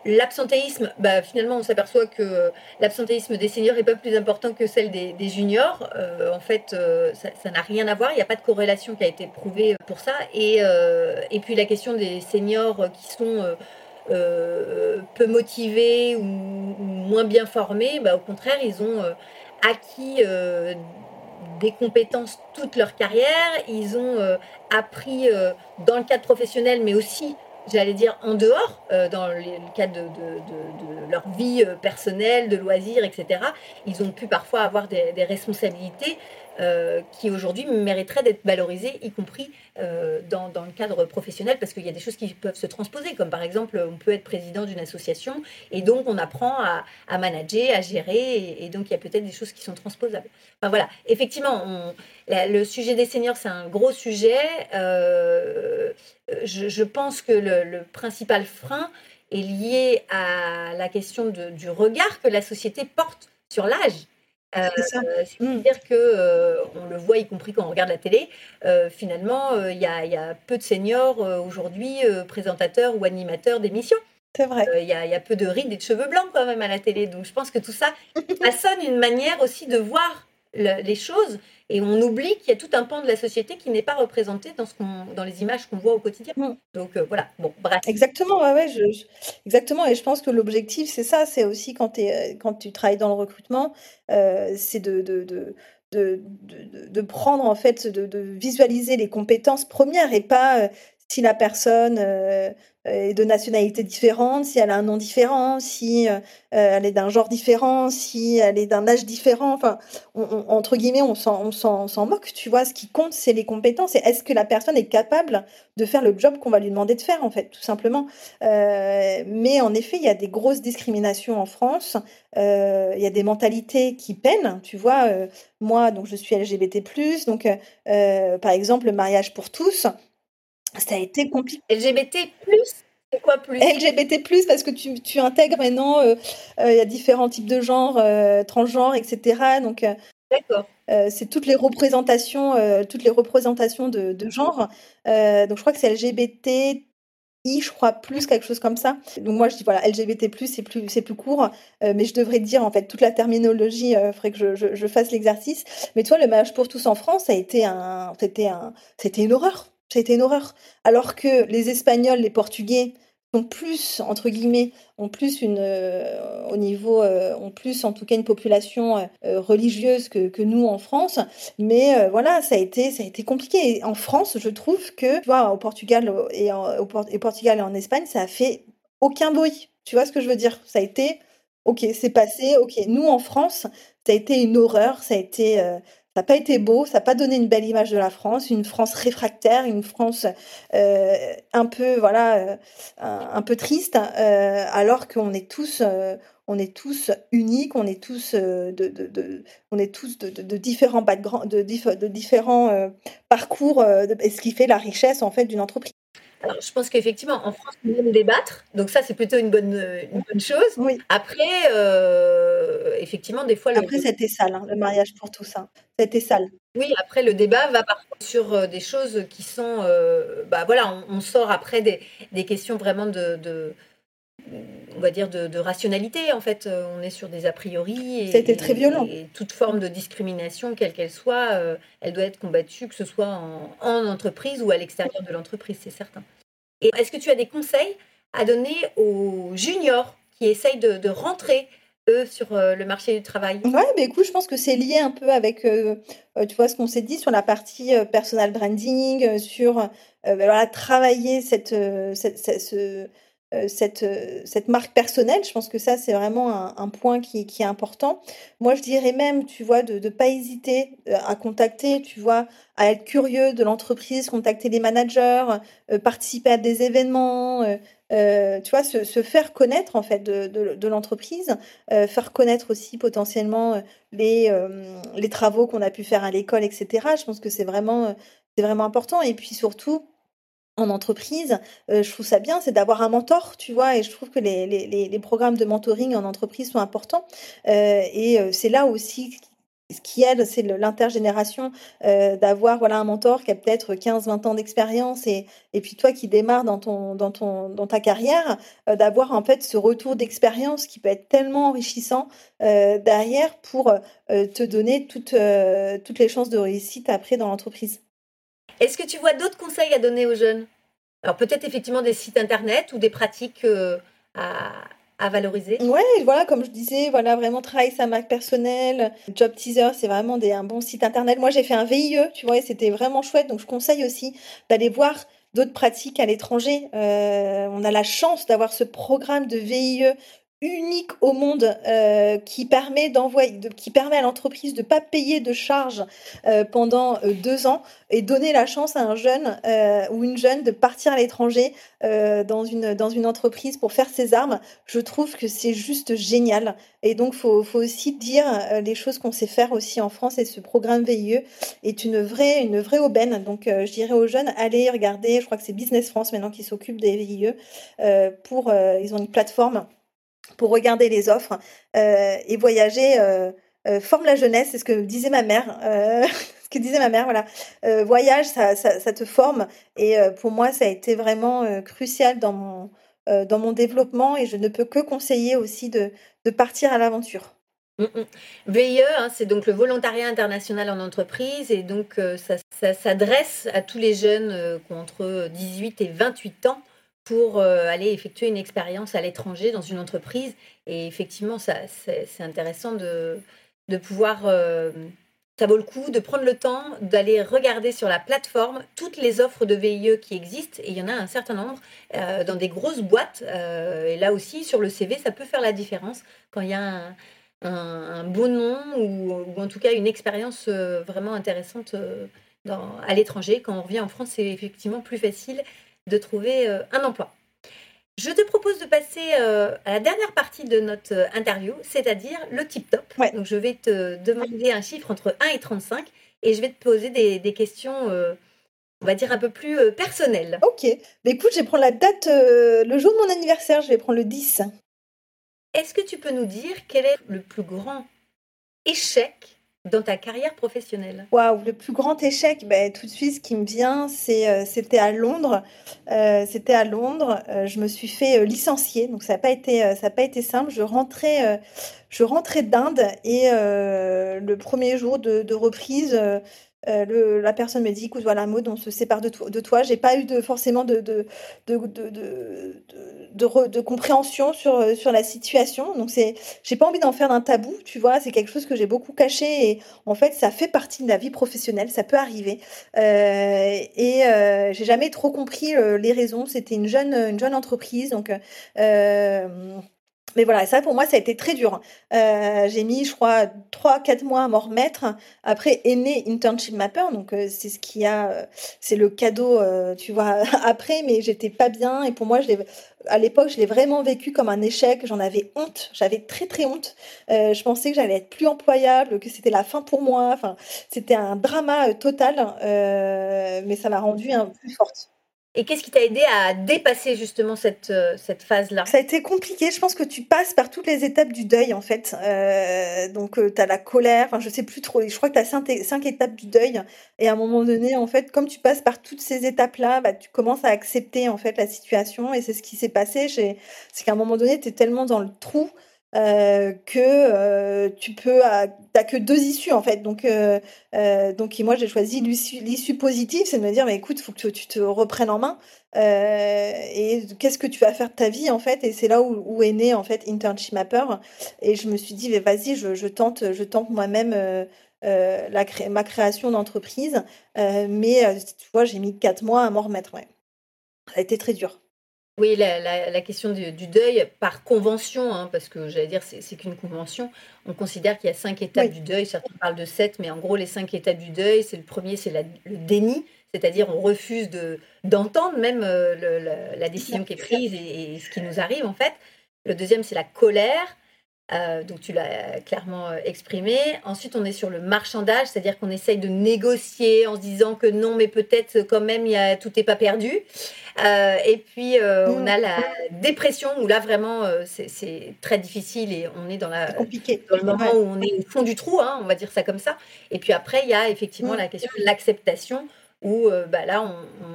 L'absentéisme, bah, finalement, on s'aperçoit que l'absentéisme des seniors n'est pas plus important que celle des, juniors. en fait, ça n'a rien à voir. Il n'y a pas de corrélation qui a été prouvée pour ça. Et, puis la question des seniors qui sont euh, peu motivés ou, moins bien formés, bah, au contraire, ils ont euh, acquis euh, des compétences toute leur carrière, ils ont appris dans le cadre professionnel, mais aussi j'allais dire en dehors, dans le cadre de, leur vie personnelle, de loisirs, etc. Ils ont pu parfois avoir des, des responsabilités euh, qui aujourd'hui mériterait d'être valorisé, y compris euh, dans, le cadre professionnel, parce qu'il y a des choses qui peuvent se transposer, comme par exemple, on peut être président d'une association, et donc on apprend à, manager, à gérer, et, donc il y a peut-être des choses qui sont transposables. Enfin voilà, effectivement, le sujet des seniors, c'est un gros sujet. Euh, je, pense que le, principal frein est lié à la question du regard que la société porte sur l'âge. Euh, C'est-à-dire mmh. que euh, on le voit, y compris quand on regarde la télé. Euh, finalement, il y, y, a peu de seniors aujourd'hui présentateurs ou animateurs d'émissions. C'est vrai. Il y, y, a peu de rides et de cheveux blancs quand même à la télé. Donc je pense que tout ça façonne une manière aussi de voir les choses et on oublie qu'il y a tout un pan de la société qui n'est pas représenté dans, ce dans les images qu'on voit au quotidien. Mm. Donc euh, voilà, bon, bref. Exactement, ouais, ouais, je, exactement. Et je pense que l'objectif, c'est ça, c'est aussi quand, es, quand tu travailles dans le recrutement, euh, c'est de, de, de de, de, de, prendre en fait, de, de, visualiser les compétences premières et pas euh, si la personne euh, est de nationalité différente, si elle a un nom différent, si euh, elle est d'un genre différent, si elle est d'un âge différent. Enfin, entre guillemets, on s'en moque, tu vois. Ce qui compte, c'est les compétences. Est-ce que la personne est capable de faire le job qu'on va lui demander de faire, en fait, tout simplement. Euh, mais en effet, il y a des grosses discriminations en France. il y a des mentalités qui peinent, tu vois. moi, donc, je suis LGBT+, donc, par exemple, le mariage pour tous, ça a été compliqué. LGBT c'est quoi plus? LGBT parce que tu, tu intègres maintenant, euh, euh, il y a différents types de genres, euh, transgenres, etc. Donc, D'accord. c'est toutes les représentations, toutes les représentations de, de genre. donc je crois que c'est LGBT je crois plus quelque chose comme ça. Donc moi je dis voilà LGBT c'est plus c'est plus court, mais je devrais dire en fait toute la terminologie. Il faudrait que je, je, je fasse l'exercice. Mais toi le mariage pour tous en France, ça a été un c'était un c'était une horreur ça a été une horreur. Alors que les Espagnols, les Portugais ont plus, entre guillemets, ont plus une, euh, au niveau, euh, ont plus en tout cas une population euh, religieuse que, nous en France. Mais voilà, ça a été, ça a été compliqué. En France, je trouve que, tu vois, au Portugal et, en, au, Portugal et en Espagne, ça a fait aucun bruit. Tu vois ce que je veux dire? Ça a été, ok, c'est passé, ok. Nous en France, ça a été une horreur, ça a été, ça n'a pas été beau, ça n'a pas donné une belle image de la France, une France réfractaire, une France euh, un peu voilà, euh, un, peu triste, euh, alors qu'on est tous, on est tous uniques, on est tous de, de, on est tous de, différents backgrounds, de différents parcours, et ce qui fait la richesse en fait d'une entreprise. Alors, je pense qu'effectivement, en France, on aime débattre, donc ça, c'est plutôt une bonne, une bonne chose. Oui. Après, euh, effectivement, des fois, le, Après, c'était sale, hein, le mariage pour tous. Hein. C'était sale. oui, après, le débat va parfois sur euh, des choses qui sont, euh, bah voilà, on, on sort après des, des questions vraiment de, de- on va dire de, de rationalité. En fait, Euh, on est sur des a priori. Et, Ça a été très violent. Et, toute forme de discrimination, quelle qu'elle soit, euh, elle doit être combattue, que ce soit en, en entreprise ou à l'extérieur de l'entreprise, c'est certain. Et est-ce que tu as des conseils à donner aux juniors qui essayent de, de rentrer, eux, sur euh, le marché du travail? Ouais, mais écoute, je pense que c'est lié un peu avec, euh, tu vois, ce qu'on s'est dit sur la partie euh, personal branding, sur ben voilà, travailler cette, cette, cette, ce- cette, euh, cette marque personnelle. Je pense que ça, c'est vraiment un, point qui, est important. Moi, je dirais même, tu vois, de ne pas hésiter euh, à contacter, tu vois, à être curieux de l'entreprise, contacter les managers, euh, participer à des événements, euh, euh, tu vois, se, faire connaître, en fait, de, l'entreprise, euh, faire connaître aussi potentiellement euh, les, euh, les travaux qu'on a pu faire à l'école, etc. Je pense que c'est vraiment, euh, c'est vraiment important. Et puis surtout, en entreprise, euh, je trouve ça bien, c'est d'avoir un mentor, tu vois, et je trouve que les, programmes de mentoring en entreprise sont importants. Euh, et euh, c'est là aussi ce qui aide, c'est l'intergénération, d'avoir voilà, un mentor qui a peut-être 15-20 ans d'expérience et, puis toi qui démarres dans, ton, dans, ton, dans ta carrière, d'avoir en fait ce retour d'expérience qui peut être tellement enrichissant derrière pour te donner toutes, toutes les chances de réussite après dans l'entreprise. Est-ce que tu vois d'autres conseils à donner aux jeunes? Alors peut-être effectivement des sites internet ou des pratiques euh, à, valoriser? Ouais, voilà, comme je disais, voilà, vraiment travailler sa marque personnelle. Job Teaser, c'est vraiment un bon site internet. Moi, j'ai fait un VIE, tu vois, et c'était vraiment chouette. Donc, je conseille aussi d'aller voir d'autres pratiques à l'étranger. Euh, on a la chance d'avoir ce programme de VIE unique au monde euh, qui permet d'envoyer, de- qui permet à l'entreprise de pas payer de charges euh, pendant euh, deux ans et donner la chance à un jeune euh, ou une jeune de partir à l'étranger euh, dans une dans une entreprise pour faire ses armes. Je trouve que c'est juste génial. Et donc, faut, faut aussi dire les choses qu'on sait faire aussi en France. Et ce programme VIE est une vraie, une vraie aubaine. Donc, je dirais aux jeunes, allez regarder. Je crois que c'est Business France maintenant qui s'occupe des VIE. pour, ils ont une plateforme pour regarder les offres euh, et voyager. Euh, euh, forme la jeunesse, c'est ce que disait ma mère. ce que disait ma mère, voilà. Voyage, ça, ça, te forme. Et pour moi, ça a été vraiment crucial dans mon, dans mon développement et je ne peux que conseiller aussi de, de partir à l'aventure. Mm, mm. VIE, hein, c'est donc le volontariat international en entreprise et donc ça, ça s'adresse à tous les jeunes qui ont entre 18 et 28 ans pour euh, aller effectuer une expérience à l'étranger dans une entreprise. Et effectivement, ça, c'est, intéressant de, de pouvoir... euh, ça vaut le coup de prendre le temps d'aller regarder sur la plateforme toutes les offres de VIE qui existent. Et il y en a un certain nombre euh, dans des grosses boîtes. et là aussi, sur le CV, ça peut faire la différence quand il y a un, un, bon nom ou, en tout cas une expérience vraiment intéressante à l'étranger. Quand on revient en France, c'est effectivement plus facile de trouver euh, un emploi. Je te propose de passer euh, à la dernière partie de notre euh, interview, c'est-à-dire le tip top. Ouais. Donc je vais te demander un chiffre entre 1 et 35 et je vais te poser des, des questions, euh, on va dire, un peu plus euh, personnelles. Ok. Mais écoute, je vais prendre la date, le jour de mon anniversaire, je vais prendre le 10. Est-ce que tu peux nous dire quel est le plus grand échec dans ta carrière professionnelle Waouh, le plus grand échec, ben, tout de suite, ce qui me vient, c'est, euh, c'était à Londres. Euh, c'était à Londres. Euh, je me suis fait licencier, donc ça n'a pas été, pas été simple. Je rentrais, je rentrais d'Inde et le premier jour de reprise, euh, la personne me dit, écoute, voilà, Maud, on se sépare de, to- de toi. J'ai pas eu forcément de, compréhension sur, euh, sur la situation. Donc c'est, j'ai pas envie d'en faire d'un tabou, tu vois. C'est quelque chose que j'ai beaucoup caché et en fait, ça fait partie de la vie professionnelle, ça peut arriver. Euh, et euh, j'ai jamais trop compris les raisons. C'était une jeune, une jeune entreprise, donc. Mais voilà, ça pour moi, ça a été très dur. Euh, j'ai mis, je crois, 3-4 mois à m'en remettre. Après est Internship Mapper, donc euh, c'est ce qui a, euh, c'est le cadeau, tu vois, après, mais j'étais pas bien. Et pour moi, à l'époque, je l'ai vraiment vécu comme un échec. J'en avais honte, j'avais très très honte. Je pensais que j'allais être plus employable, que c'était la fin pour moi. Enfin, c'était un drama total, mais ça m'a rendue peu plus forte. Et qu'est-ce qui t'a aidé à dépasser justement cette, euh, cette phase-là? Ça a été compliqué. Je pense que tu passes par toutes les étapes du deuil, en fait. Euh, donc, euh, tu as la colère. Enfin, je sais plus trop. Je crois que tu as cinq, étapes du deuil. Et à un moment donné, en fait, comme tu passes par toutes ces étapes-là, bah, tu commences à accepter, en fait, la situation. Et c'est ce qui s'est passé. C'est qu'à un moment donné, tu es tellement dans le trou euh, que euh, tu peux, t'as que deux issues en fait. Donc, euh, donc moi j'ai choisi l'issue positive, c'est de me dire, mais écoute, faut que tu te reprennes en main. et qu'est-ce que tu vas faire de ta vie en fait? Et c'est là où, est né en fait Internship Mapper. Et je me suis dit, mais vas-y, je, tente, je tente moi-même. la ma création d'entreprise, mais tu vois, j'ai mis quatre mois à m'en remettre. Ouais. Ça a été très dur. Oui, la, question du, deuil par convention, hein, parce que j'allais dire c'est qu'une convention, on considère qu'il y a cinq étapes du deuil, certains parlent de sept, mais en gros les cinq étapes du deuil, c'est le premier, c'est le déni, c'est-à-dire on refuse d'entendre même euh, la décision qui est prise et, ce qui nous arrive en fait. Le deuxième, c'est la colère. Euh, donc tu l'as clairement euh, exprimé. Ensuite, on est sur le marchandage, c'est-à-dire qu'on essaye de négocier en se disant que non, mais peut-être quand même, il y a, tout n'est pas perdu. Euh, et puis, on a la dépression, où là, vraiment, c'est très difficile et on est dans, la, dans le moment où on est au fond du trou, hein, on va dire ça comme ça. Et puis après, il y a effectivement la question de l'acceptation où bah, là,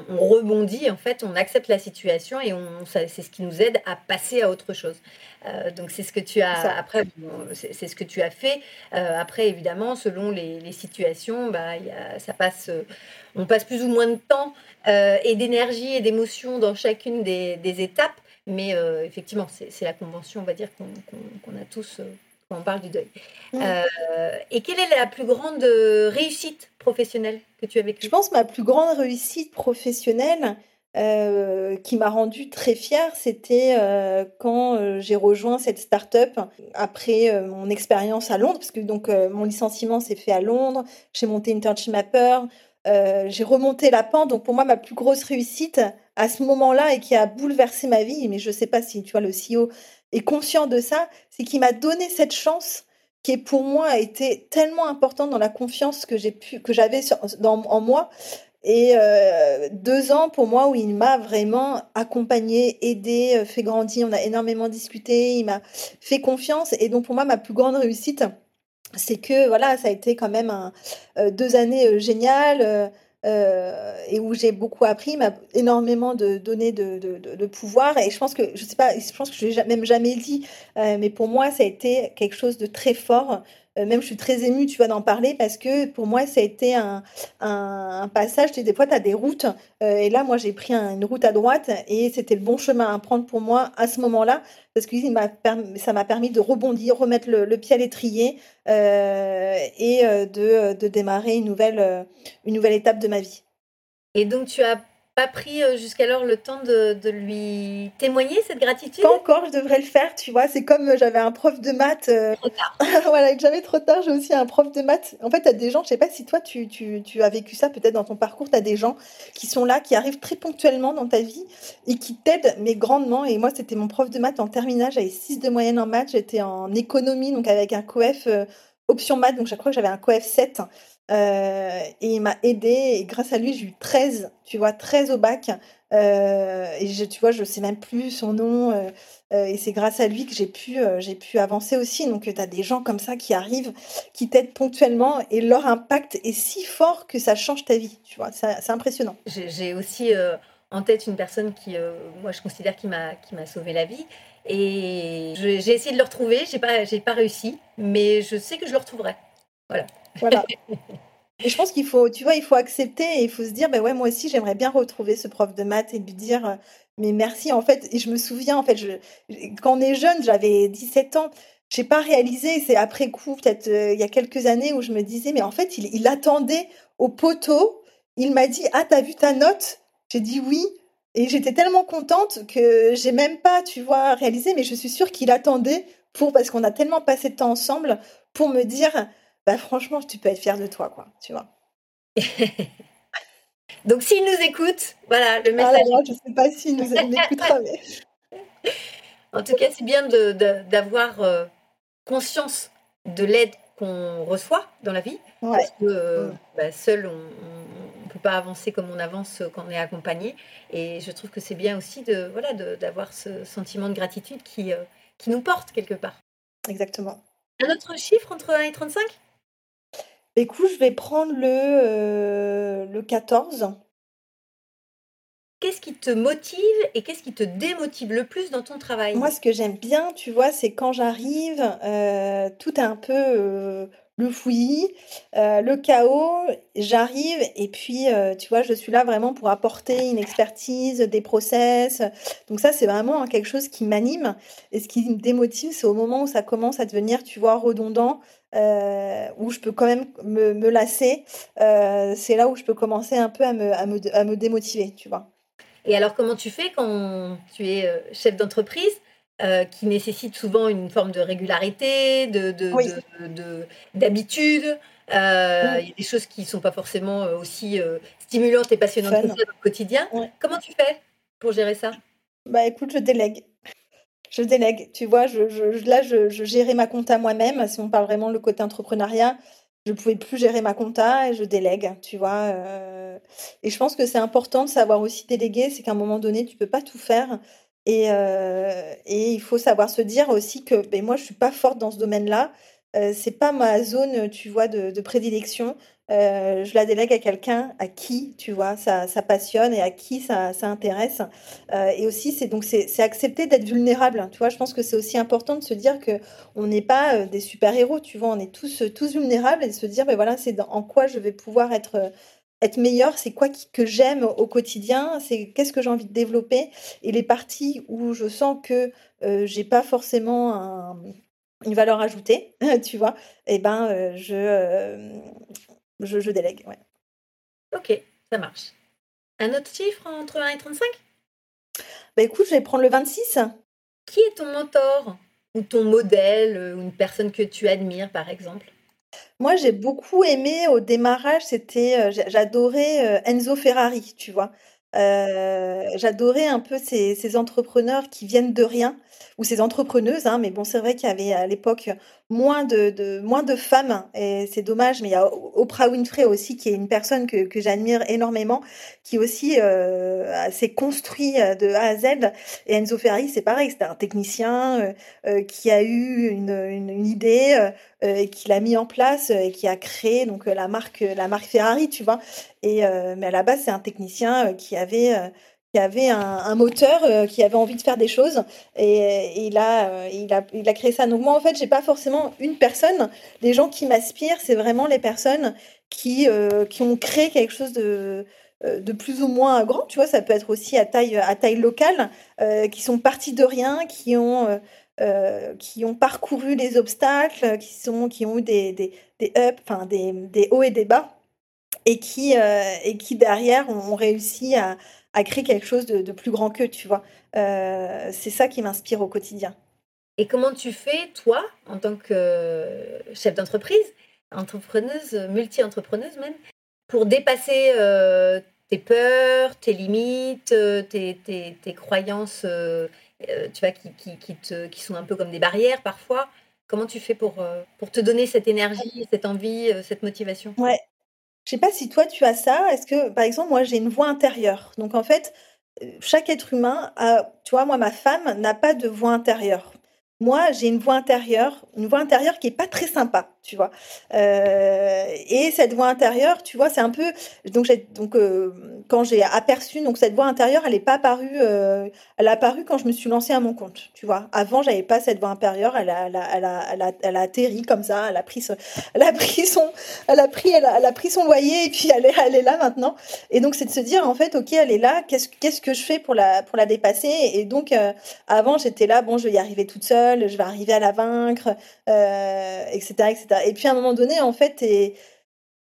on, rebondit, en fait, on accepte la situation et c'est ce qui nous aide à passer à autre chose. Euh, donc c'est ce que tu as après c'est ce que tu as fait. Euh, après évidemment selon les, situations bah y a, ça passe euh, on passe plus ou moins de temps et d'énergie et d'émotion dans chacune des, étapes. Mais effectivement c'est la convention on va dire qu'on a tous on parle du deuil mmh. et quelle est la plus grande réussite professionnelle que tu as vécue? Je pense ma plus grande réussite professionnelle euh, qui m'a rendue très fière, c'était euh, quand euh, j'ai rejoint cette start-up après mon expérience à Londres, parce que donc mon licenciement s'est fait à Londres, j'ai monté Internship Mapper, j'ai remonté la pente. Donc pour moi, ma plus grosse réussite à ce moment-là et qui a bouleversé ma vie, mais je ne sais pas si tu vois le CEO est conscient de ça, c'est qu'il m'a donné cette chance qui pour moi a été tellement importante dans la confiance que j'ai pu que j'avais en moi et euh, deux ans pour moi où il m'a vraiment accompagné, aidé, euh, fait grandir. On a énormément discuté. Il m'a fait confiance. Et donc pour moi, ma plus grande réussite, c'est que voilà, ça a été quand même euh, deux années géniales. Et où j'ai beaucoup appris, m'a énormément de, donné de, pouvoir. Et je pense que, je sais pas, je pense que je l'ai même jamais dit, mais pour moi, ça a été quelque chose de très fort euh, même je suis très émue, tu vois, d'en parler parce que pour moi, ça a été un, passage. des fois, tu as des routes. Euh, et là, moi, j'ai pris une route à droite et c'était le bon chemin à prendre pour moi à ce moment-là parce que ça m'a permis de rebondir, remettre le, pied à l'étrier euh, et de, de, démarrer une nouvelle, une nouvelle étape de ma vie. Et donc, tu as pas pris euh, jusqu'alors le temps de, de, lui témoigner cette gratitude? Pas encore, je devrais le faire, tu vois. C'est comme euh, j'avais un prof de maths. Euh, trop tard. voilà, jamais trop tard, j'ai aussi un prof de maths. En fait, tu as des gens, je sais pas si toi tu, tu, tu as vécu ça peut-être dans ton parcours, tu as des gens qui sont là, qui arrivent très ponctuellement dans ta vie et qui t'aident, mais grandement. Et moi, c'était mon prof de maths en terminale, j'avais 6 de moyenne en maths, j'étais en économie, donc avec un coef option maths, donc je crois que j'avais un coef 7. Euh, et il m'a aidé et grâce à lui, j'ai eu 13, tu vois, 13 au bac. Euh, et tu vois, je sais même plus son nom. Euh, et c'est grâce à lui que j'ai pu, j'ai pu avancer aussi. Donc, tu as des gens comme ça qui arrivent, qui t'aident ponctuellement et leur impact est si fort que ça change ta vie. Tu vois, c'est impressionnant. J'ai aussi en tête une personne qui, moi, je considère qui m'a sauvé la vie. Et j'ai essayé de le retrouver. J'ai pas, pas réussi, mais je sais que je le retrouverai. Voilà. Voilà. Et je pense qu'il faut, tu vois, il faut accepter et il faut se dire, ben ouais, moi aussi, j'aimerais bien retrouver ce prof de maths et lui dire, euh, mais merci, en fait. Et je me souviens, en fait, je, quand on est jeune, j'avais 17 ans, j'ai pas réalisé, c'est après coup, peut-être euh, il y a quelques années, où je me disais, mais en fait, il, il attendait au poteau, il m'a dit, ah, t'as vu ta note? J'ai dit oui. Et j'étais tellement contente que j'ai même pas, tu vois, réalisé, mais je suis sûre qu'il attendait pour, parce qu'on a tellement passé de temps ensemble, pour me dire, bah franchement, tu peux être fier de toi, quoi, tu vois. Donc s'il nous écoute, voilà, le message. Ah je ne sais pas s'il nous écoutera, mais... En tout cas, c'est bien d'avoir euh, conscience de l'aide qu'on reçoit dans la vie. Parce que euh, bah, seul, on ne peut pas avancer comme on avance quand on est accompagné. Et je trouve que c'est bien aussi de voilà d'avoir ce sentiment de gratitude qui, qui nous porte quelque part. Exactement. Un autre chiffre entre 1 et 35 Écoute, je vais prendre le, le 14. Qu'est-ce qui te motive et qu'est-ce qui te démotive le plus dans ton travail? Moi, ce que j'aime bien, tu vois, c'est quand j'arrive, euh, tout est un peu euh, le fouillis, euh, le chaos, j'arrive et puis, tu vois, je suis là vraiment pour apporter une expertise, des process. Donc ça, c'est vraiment quelque chose qui m'anime. Et ce qui me démotive, c'est au moment où ça commence à devenir, tu vois, redondant, où je peux quand même me, lasser. c'est là où je peux commencer un peu à me, à me démotiver, tu vois. Et alors, comment tu fais quand tu es euh, chef d'entreprise euh, qui nécessite souvent une forme de régularité, de, d'habitude. Euh, il y a des choses qui ne sont pas forcément aussi stimulantes et passionnantes que ça dans le quotidien. Comment tu fais pour gérer ça? Bah écoute, je délègue. Je délègue. Tu vois, là, je, gérais ma compte à moi-même. Si on parle vraiment le côté entrepreneuriat, je pouvais plus gérer ma compta et je délègue, tu vois. Euh. et je pense que c'est important de savoir aussi déléguer, c'est qu'à un moment donné, tu peux pas tout faire. Et, euh, et il faut savoir se dire aussi que ben, moi, je suis pas forte dans ce domaine-là. Euh, c'est pas ma zone, tu vois, de prédilection. Euh, je la délègue à quelqu'un à qui, tu vois, ça, passionne et à qui ça, intéresse. Euh, et aussi, c'est donc c'est accepter d'être vulnérable. Tu vois, je pense que c'est aussi important de se dire que on n'est pas euh, des super héros. Tu vois, on est tous tous vulnérables et de se dire, ben voilà, c'est en quoi je vais pouvoir être être meilleur, c'est quoi que j'aime au quotidien, c'est qu'est-ce que j'ai envie de développer et les parties où je sens que j'ai pas forcément une valeur ajoutée, tu vois, et eh ben je je, délègue, ouais. Ok, ça marche. Un autre chiffre entre 1 et 35 Bah écoute, je vais prendre le 26. Qui est ton mentor? Ou ton modèle? Euh, Ou une personne que tu admires, par exemple? Moi, j'ai beaucoup aimé au démarrage, c'était, euh, j'adorais euh, Enzo Ferrari, tu vois. j'adorais un peu ces, ces, entrepreneurs qui viennent de rien, ou ces entrepreneuses, hein, mais bon, c'est vrai qu'il y avait à l'époque moins de, moins de femmes, et c'est dommage, mais il y a Oprah Winfrey aussi, qui est une personne que, que j'admire énormément, qui aussi euh, s'est construit euh, de A à Z. Et Enzo Ferrari, c'est pareil, c'était un technicien euh, euh, qui a eu une, une, idée, et qui l'a mis en place, et qui a créé donc la marque, la marque Ferrari, tu vois. Et, mais à la base, c'est un technicien qui avait qui avait un, moteur, euh, qui avait envie de faire des choses, et, il, a, euh, il, a, il a créé ça. Donc moi, en fait, j'ai pas forcément une personne. Les gens qui m'aspirent, c'est vraiment les personnes qui, euh, qui ont créé quelque chose de, de plus ou moins grand. Tu vois, ça peut être aussi à taille, à taille locale, qui sont partis de rien, qui ont... qui ont parcouru les obstacles, qui, sont, qui ont eu des, des, des ups, enfin des, des hauts et des bas, et qui, et qui derrière ont réussi à, à créer quelque chose de, plus grand que, tu vois. Euh, c'est ça qui m'inspire au quotidien. Et comment tu fais, toi, en tant que chef d'entreprise, entrepreneuse, multi-entrepreneuse même, pour dépasser euh, tes peurs, tes limites, euh, tes, tes, tes croyances, tu vois, qui, qui, qui, te, qui sont un peu comme des barrières parfois? Comment tu fais pour, pour te donner cette énergie, cette envie, cette motivation? Ouais, je sais pas si toi tu as ça. Est-ce que, par exemple, moi j'ai une voix intérieure. Donc en fait, euh, chaque être humain a, tu vois, moi ma femme n'a pas de voix intérieure. Moi, j'ai une voix intérieure, une voix intérieure qui est pas très sympa tu vois. Euh, et cette voix intérieure, tu vois, c'est un peu donc euh, quand j'ai aperçu donc cette voix intérieure, elle est pas apparue, euh, elle a apparu quand je me suis lancée à mon compte, tu vois. Avant, j'avais pas cette voix intérieure, elle a atterri comme ça, elle a pris son, elle a pris son, elle a pris son loyer et puis elle est là maintenant. Et donc c'est de se dire en fait, ok, elle est là, qu'est-ce que je fais pour la dépasser? Et donc avant, j'étais là, bon, je vais y arriver toute seule, je vais arriver à la vaincre, etc., etc. Et puis à un moment donné, en fait, t'es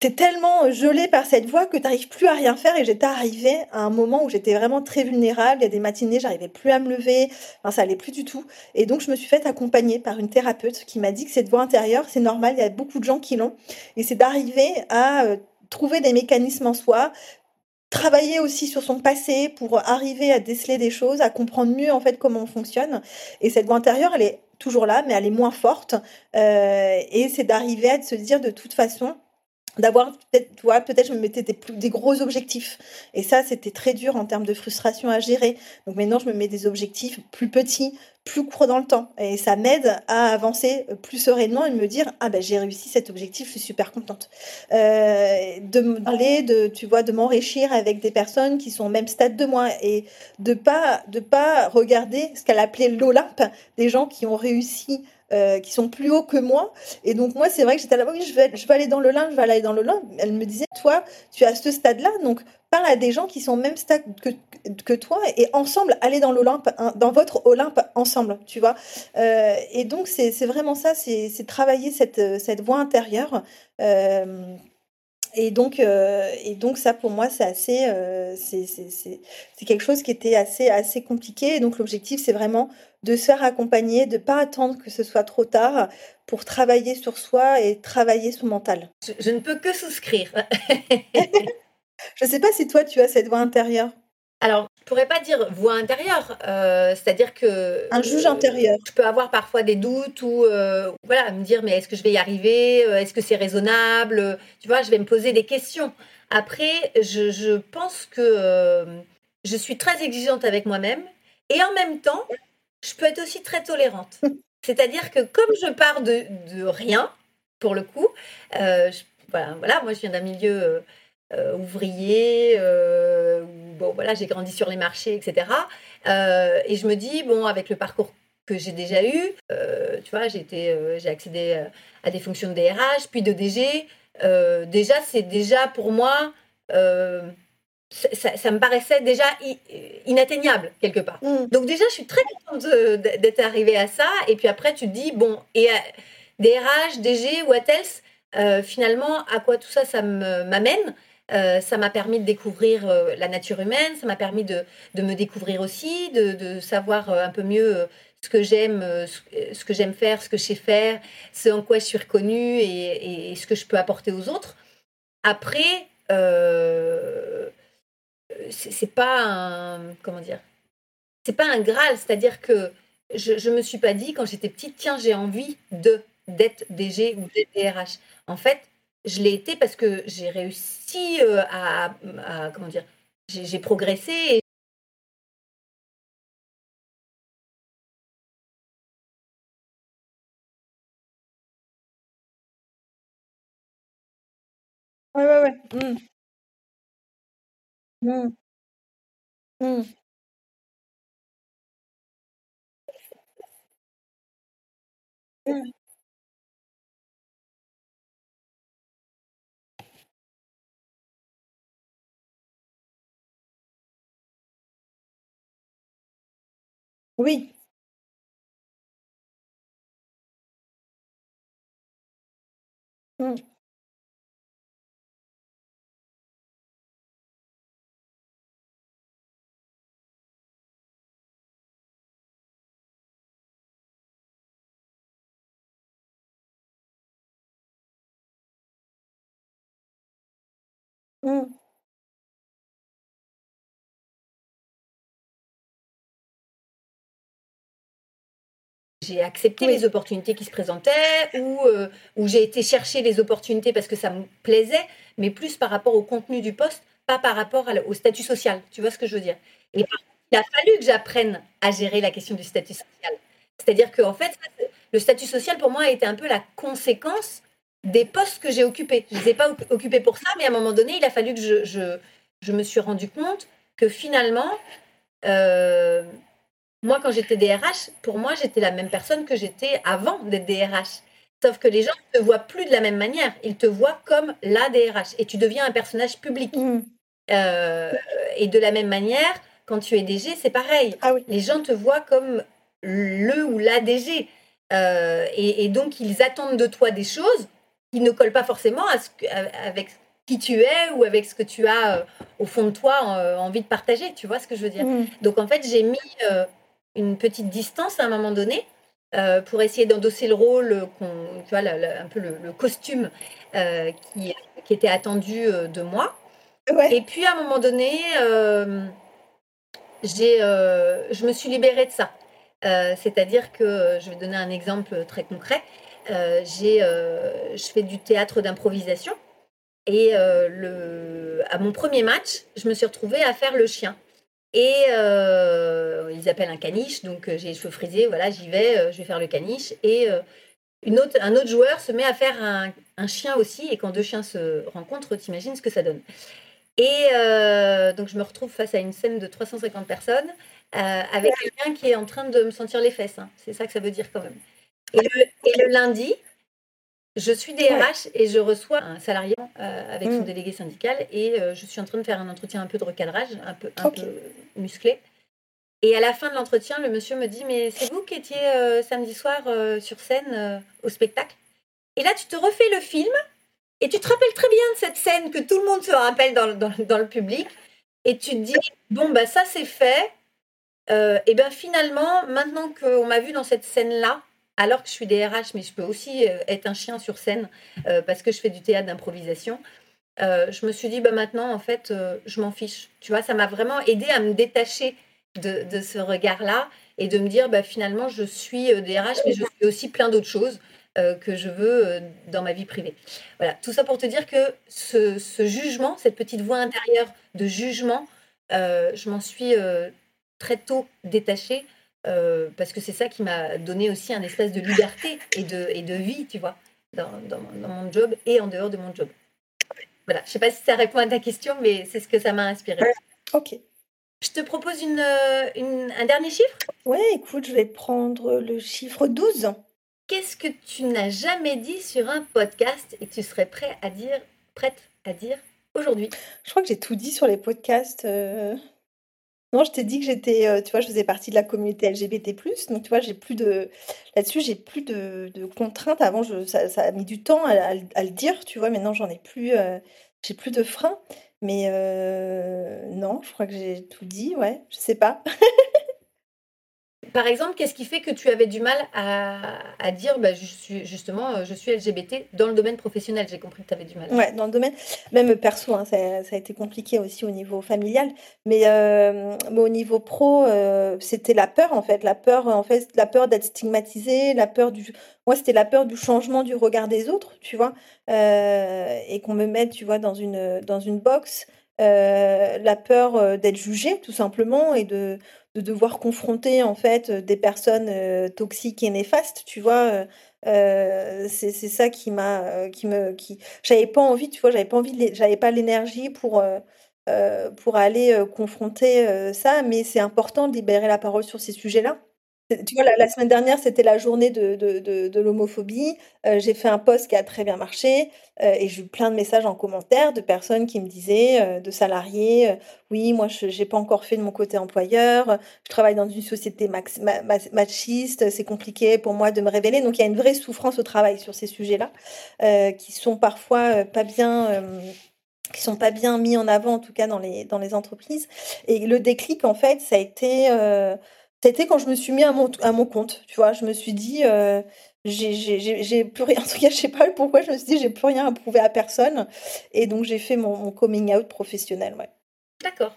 es tellement gelé par cette voix que t'arrives plus à rien faire. Et j'étais arrivée à un moment où j'étais vraiment très vulnérable. Il y a des matinées, j'arrivais plus à me lever. Enfin, ça allait plus du tout. Et donc, je me suis faite accompagner par une thérapeute qui m'a dit que cette voix intérieure, c'est normal. Il y a beaucoup de gens qui l'ont. Et c'est d'arriver à euh, trouver des mécanismes en soi, travailler aussi sur son passé pour arriver à déceler des choses, à comprendre mieux en fait comment on fonctionne. Et cette voix intérieure, elle est toujours là, mais elle est moins forte. Euh, et c'est d'arriver à se dire de toute façon, d'avoir peut-être toi peut-être je me mettais des, des gros objectifs. Et ça c'était très dur en termes de frustration à gérer. Donc maintenant je me mets des objectifs plus petits plus courts dans le temps. Et ça m'aide à avancer plus sereinement et me dire ah ben j'ai réussi cet objectif je suis super contente. Euh, de me parler de tu vois de m'enrichir avec des personnes qui sont au même stade de moi et de pas de pas regarder ce qu'elle appelait l'Olympe des gens qui ont réussi euh, qui sont plus hauts que moi. Et donc, moi, c'est vrai que j'étais là, oui, je vais, je vais aller dans le lin, je vais aller dans le lin. Elle me disait, toi, tu es à ce stade-là, donc parle à des gens qui sont au même stade que, que toi et ensemble, allez dans l'Olympe, dans votre Olympe ensemble, tu vois. Euh, et donc, c'est vraiment ça, c'est travailler cette, cette voix intérieure. Euh, et donc, euh, et donc ça pour moi c'est assez, euh, c'est quelque chose qui était assez assez compliqué. Et donc l'objectif c'est vraiment de se faire accompagner, de pas attendre que ce soit trop tard pour travailler sur soi et travailler son mental. Je, ne peux que souscrire. je ne sais pas si toi tu as cette voix intérieure. Alors, je pourrais pas dire voix intérieure, euh, c'est-à-dire que un juge intérieur. Je peux avoir parfois des doutes ou euh, voilà me dire mais est-ce que je vais y arriver, euh, est-ce que c'est raisonnable, tu vois, je vais me poser des questions. Après, je, je pense que je suis très exigeante avec moi-même et en même temps, je peux être aussi très tolérante. C'est-à-dire que comme je pars de, de rien, pour le coup, voilà, voilà, moi je viens d'un milieu ouvrier, bon voilà, j'ai grandi sur les marchés, etc. Euh, et je me dis, bon, avec le parcours que j'ai déjà eu, tu vois, j'ai j'ai accédé à des fonctions de DRH, puis de DG. déjà, c'est déjà pour moi, ça, me paraissait déjà inatteignable quelque part. Mm. Donc déjà, je suis très contente d'être arrivée à ça. Et puis après, tu te dis, bon, et DRH, DG, what else? Finalement, à quoi tout ça, ça m'amène? Euh, ça m'a permis de découvrir euh, la nature humaine, ça m'a permis de, me découvrir aussi, de, savoir euh, un peu mieux ce que j'aime, ce, que j'aime faire, ce que je sais faire, ce en quoi je suis reconnue et, ce que je peux apporter aux autres. Après, c'est pas comment dire, c'est pas un graal, c'est-à-dire que je, je me suis pas dit quand j'étais petite, tiens, j'ai envie de d'être DG ou d'être DRH. En fait, je l'ai été parce que j'ai réussi euh, à, comment dire, j'ai progressé. Et... Ouais, ouais, ouais. Mmh. Mmh. Mmh. Oui. Mmh. Mmh. J'ai accepté les opportunités qui se présentaient ou, euh, ou j'ai été chercher les opportunités parce que ça me plaisait, mais plus par rapport au contenu du poste, pas par rapport au statut social. Tu vois ce que je veux dire? Et il a fallu que j'apprenne à gérer la question du statut social. C'est-à-dire que en fait, le statut social pour moi a été un peu la conséquence des postes que j'ai occupés. Je ne les ai pas occupés pour ça, mais à un moment donné, il a fallu que je, je, je me suis rendu compte que finalement, euh, moi, quand j'étais DRH, pour moi, j'étais la même personne que j'étais avant d'être DRH. Sauf que les gens ne te voient plus de la même manière. Ils te voient comme la DRH. Et tu deviens un personnage public. Mmh. Euh, et de la même manière, quand tu es DG, c'est pareil. Ah les gens te voient comme le ou la DG. Euh, et, donc, ils attendent de toi des choses qui ne collent pas forcément à ce avec qui tu es ou avec ce que tu as euh, au fond de toi envie de partager. Tu vois ce que je veux dire? Mmh. Donc, en fait, j'ai mis une petite distance à un moment donné euh, pour essayer d'endosser le rôle, tu vois, un peu le, costume euh, qui, qui, était attendu euh, de moi. Et puis à un moment donné, j'ai, je me suis libérée de ça. C'est-à-dire que, je vais donner un exemple très concret, j'ai, je fais du théâtre d'improvisation. Et euh, le, à mon premier match, je me suis retrouvée à faire le chien. Et euh, ils appellent un caniche, donc euh, j'ai les cheveux frisés, voilà, j'y vais, je vais faire le caniche. Et un autre joueur se met à faire un, chien aussi, et quand deux chiens se rencontrent, t'imagines ce que ça donne. Et donc je me retrouve face à une scène de 350 personnes, avec quelqu'un qui est en train de me sentir les fesses. Hein. C'est ça que ça veut dire quand même. Et le lundi, je suis DRH et je reçois un salarié euh, avec son mm. délégué syndical et euh, je suis en train de faire un entretien un peu de recadrage, un peu, un peu musclé. Et à la fin de l'entretien, le monsieur me dit Mais c'est vous qui étiez euh, samedi soir sur scène au spectacle? Et là, tu te refais le film et tu te rappelles très bien de cette scène que tout le monde se rappelle dans, dans, dans le public. Et tu te dis Bon, bah, ça c'est fait. et bien finalement, maintenant qu'on m'a vu dans cette scène-là, alors que je suis DRH, mais je peux aussi euh, être un chien sur scène euh, parce que je fais du théâtre d'improvisation. Euh, je me suis dit, bah maintenant, en fait, je m'en fiche. Tu vois, ça m'a vraiment aidé à me détacher de, ce regard-là et de me dire, bah, finalement, je suis DRH, mais je fais aussi plein d'autres choses que je veux dans ma vie privée. Voilà, tout ça pour te dire que ce, ce jugement, cette petite voix intérieure de jugement, je m'en suis très tôt détachée euh, parce que c'est ça qui m'a donné aussi un espèce de liberté et de, et de vie, tu vois, dans, dans, mon job et en dehors de mon job. Voilà, je ne sais pas si ça répond à ta question, mais c'est ce que ça m'a inspiré. Ok. Je te propose une, une, un dernier chiffre? Ouais, écoute, je vais prendre le chiffre 12. Qu'est-ce que tu n'as jamais dit sur un podcast et que tu serais prêt à dire, prête à dire aujourd'hui? Je crois que j'ai tout dit sur les podcasts. Euh, non, je t'ai dit que j'étais, euh, tu vois, je faisais partie de la communauté LGBT+, donc tu vois, j'ai plus de là-dessus, j'ai plus de contraintes. Avant, ça a mis du temps à le dire, tu vois? Maintenant, j'en ai plus, euh, j'ai plus de freins, mais euh, non, je crois que j'ai tout dit, ouais, je sais pas. Par exemple, qu'est-ce qui fait que tu avais du mal à, dire, bah, je suis, justement, euh, je suis LGBT dans le domaine professionnel? J'ai compris que tu avais du mal. Ouais, dans le domaine, même perso, hein, ça, a été compliqué aussi au niveau familial, mais, euh, au niveau pro, euh, c'était la peur en fait, la peur, en fait, peur d'être stigmatisé, la peur du, moi c'était la peur du changement du regard des autres, tu vois, et qu'on me mette, tu vois, dans une dans une box. la peur d'être jugé tout simplement et de de devoir confronter en fait des personnes euh, toxiques et néfastes, tu vois. Euh, euh, c'est ça qui m'a qui me qui j'avais pas envie tu vois j'avais pas envie j'avais pas l'énergie pour pour aller confronter ça mais c'est important de libérer la parole sur ces sujets là tu vois, la, semaine dernière, c'était la journée de, l'homophobie. Euh, j'ai fait un post qui a très bien marché euh, et j'ai eu plein de messages en commentaire de personnes qui me disaient, euh, de salariés, oui, moi, je n'ai pas encore fait de mon côté employeur, je travaille dans une société machiste, c'est compliqué pour moi de me révéler. Donc, il y a une vraie souffrance au travail sur ces sujets-là qui sont parfois pas bien qui sont pas bien mis en avant, en tout cas dans les entreprises. Et le déclic, en fait, ça a été c'était quand je me suis mis à mon, à mon compte, tu vois. Je me suis dit, euh, j'ai plus rien. En tout cas, je sais pas pourquoi je me suis dit, j'ai plus rien à prouver à personne. Et donc, j'ai fait mon, coming out professionnel, ouais. D'accord.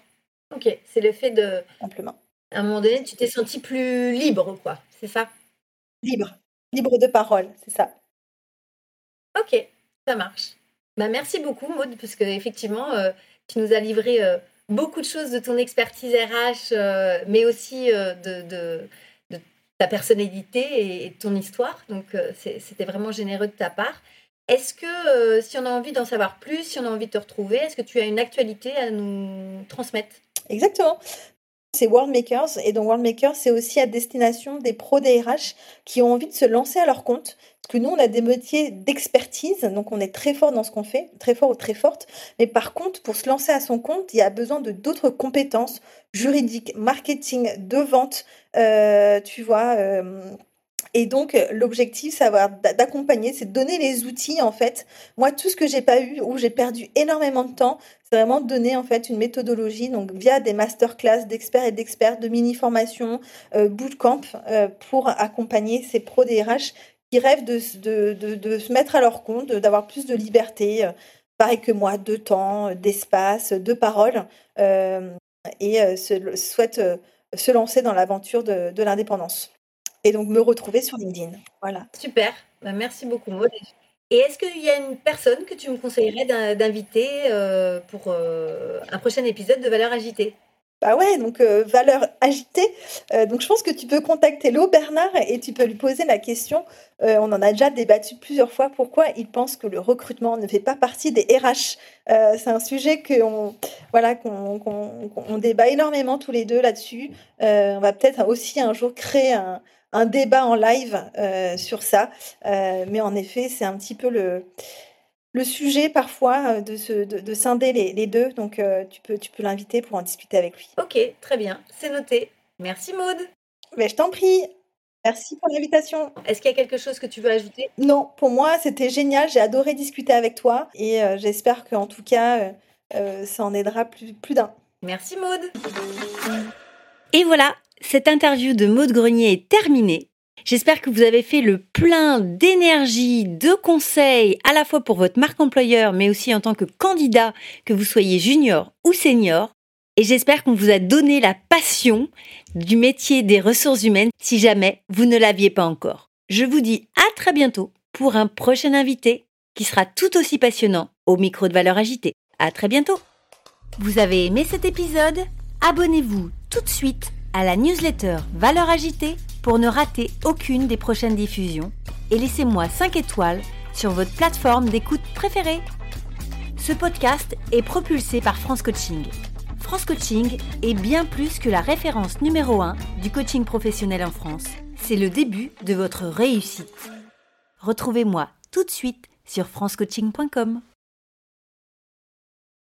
Ok. C'est le fait de. Simplement. À un moment donné, tu t'es senti plus libre, quoi. C'est ça? Libre. Libre de parole, c'est ça. Ok, ça marche. Bah, merci beaucoup, Maud, parce que effectivement, euh, tu nous as livré. Euh, beaucoup de choses de ton expertise RH, euh, mais aussi euh, de, ta personnalité et, de ton histoire. Donc, euh, c'était vraiment généreux de ta part. Est-ce que, si on a envie d'en savoir plus, si on a envie de te retrouver, est-ce que tu as une actualité à nous transmettre? Exactement c'est World Makers. Et donc, World Makers, c'est aussi à destination des pros DRH qui ont envie de se lancer à leur compte. Parce que nous, on a des métiers d'expertise, donc on est très fort dans ce qu'on fait, très fort ou très forte. Mais par contre, pour se lancer à son compte, il y a besoin de d'autres compétences juridiques, marketing, de vente, euh, tu vois. Euh, et donc, l'objectif, c'est d'accompagner, c'est de donner les outils, en fait. Moi, tout ce que j'ai pas eu, où j'ai perdu énormément de temps, c'est vraiment de donner, en fait, une méthodologie, donc via des masterclass d'experts et d'experts, de mini-formations, euh, bootcamp, euh, pour accompagner ces pros DRH qui rêvent de, se mettre à leur compte, d'avoir plus de liberté, euh, pareil que moi, de temps, d'espace, de parole, euh, et souhaitent se lancer dans l'aventure de l'indépendance et donc me retrouver sur LinkedIn. Voilà. Super. Bah, merci beaucoup, Maud. Et est-ce qu'il y a une personne que tu me conseillerais d'inviter pour un prochain épisode de Valeurs agitées? Bah ouais, donc euh, valeur agitée. Euh, donc je pense que tu peux contacter Léo Bernard et tu peux lui poser la question. Euh, on en a déjà débattu plusieurs fois. Pourquoi il pense que le recrutement ne fait pas partie des RH C'est un sujet qu'on voilà qu'on débat énormément tous les deux là-dessus. on va peut-être aussi un jour créer un, un débat en live sur ça. mais en effet, c'est un petit peu le le sujet parfois euh, de, de, scinder les, deux. Donc euh, tu peux, tu peux l'inviter pour en discuter avec lui. Ok, très bien, c'est noté. Merci Maude. Mais je t'en prie. Merci pour l'invitation. Est-ce qu'il y a quelque chose que tu veux ajouter? Non, pour moi c'était génial. J'ai adoré discuter avec toi et euh, j'espère qu'en tout cas ça en aidera plus, plus d'un. Merci Maude. Et voilà, cette interview de Maude Grenier est terminée. J'espère que vous avez fait le plein d'énergie, de conseils, à la fois pour votre marque employeur, mais aussi en tant que candidat, que vous soyez junior ou senior. Et j'espère qu'on vous a donné la passion du métier des ressources humaines si jamais vous ne l'aviez pas encore. Je vous dis à très bientôt pour un prochain invité qui sera tout aussi passionnant au micro de valeur agitée. À très bientôt. Vous avez aimé cet épisode? Abonnez-vous tout de suite à la newsletter Valeur agitée pour ne rater aucune des prochaines diffusions et laissez-moi 5 étoiles sur votre plateforme d'écoute préférée. Ce podcast est propulsé par France Coaching. France Coaching est bien plus que la référence numéro 1 du coaching professionnel en France. C'est le début de votre réussite. Retrouvez-moi tout de suite sur francecoaching.com.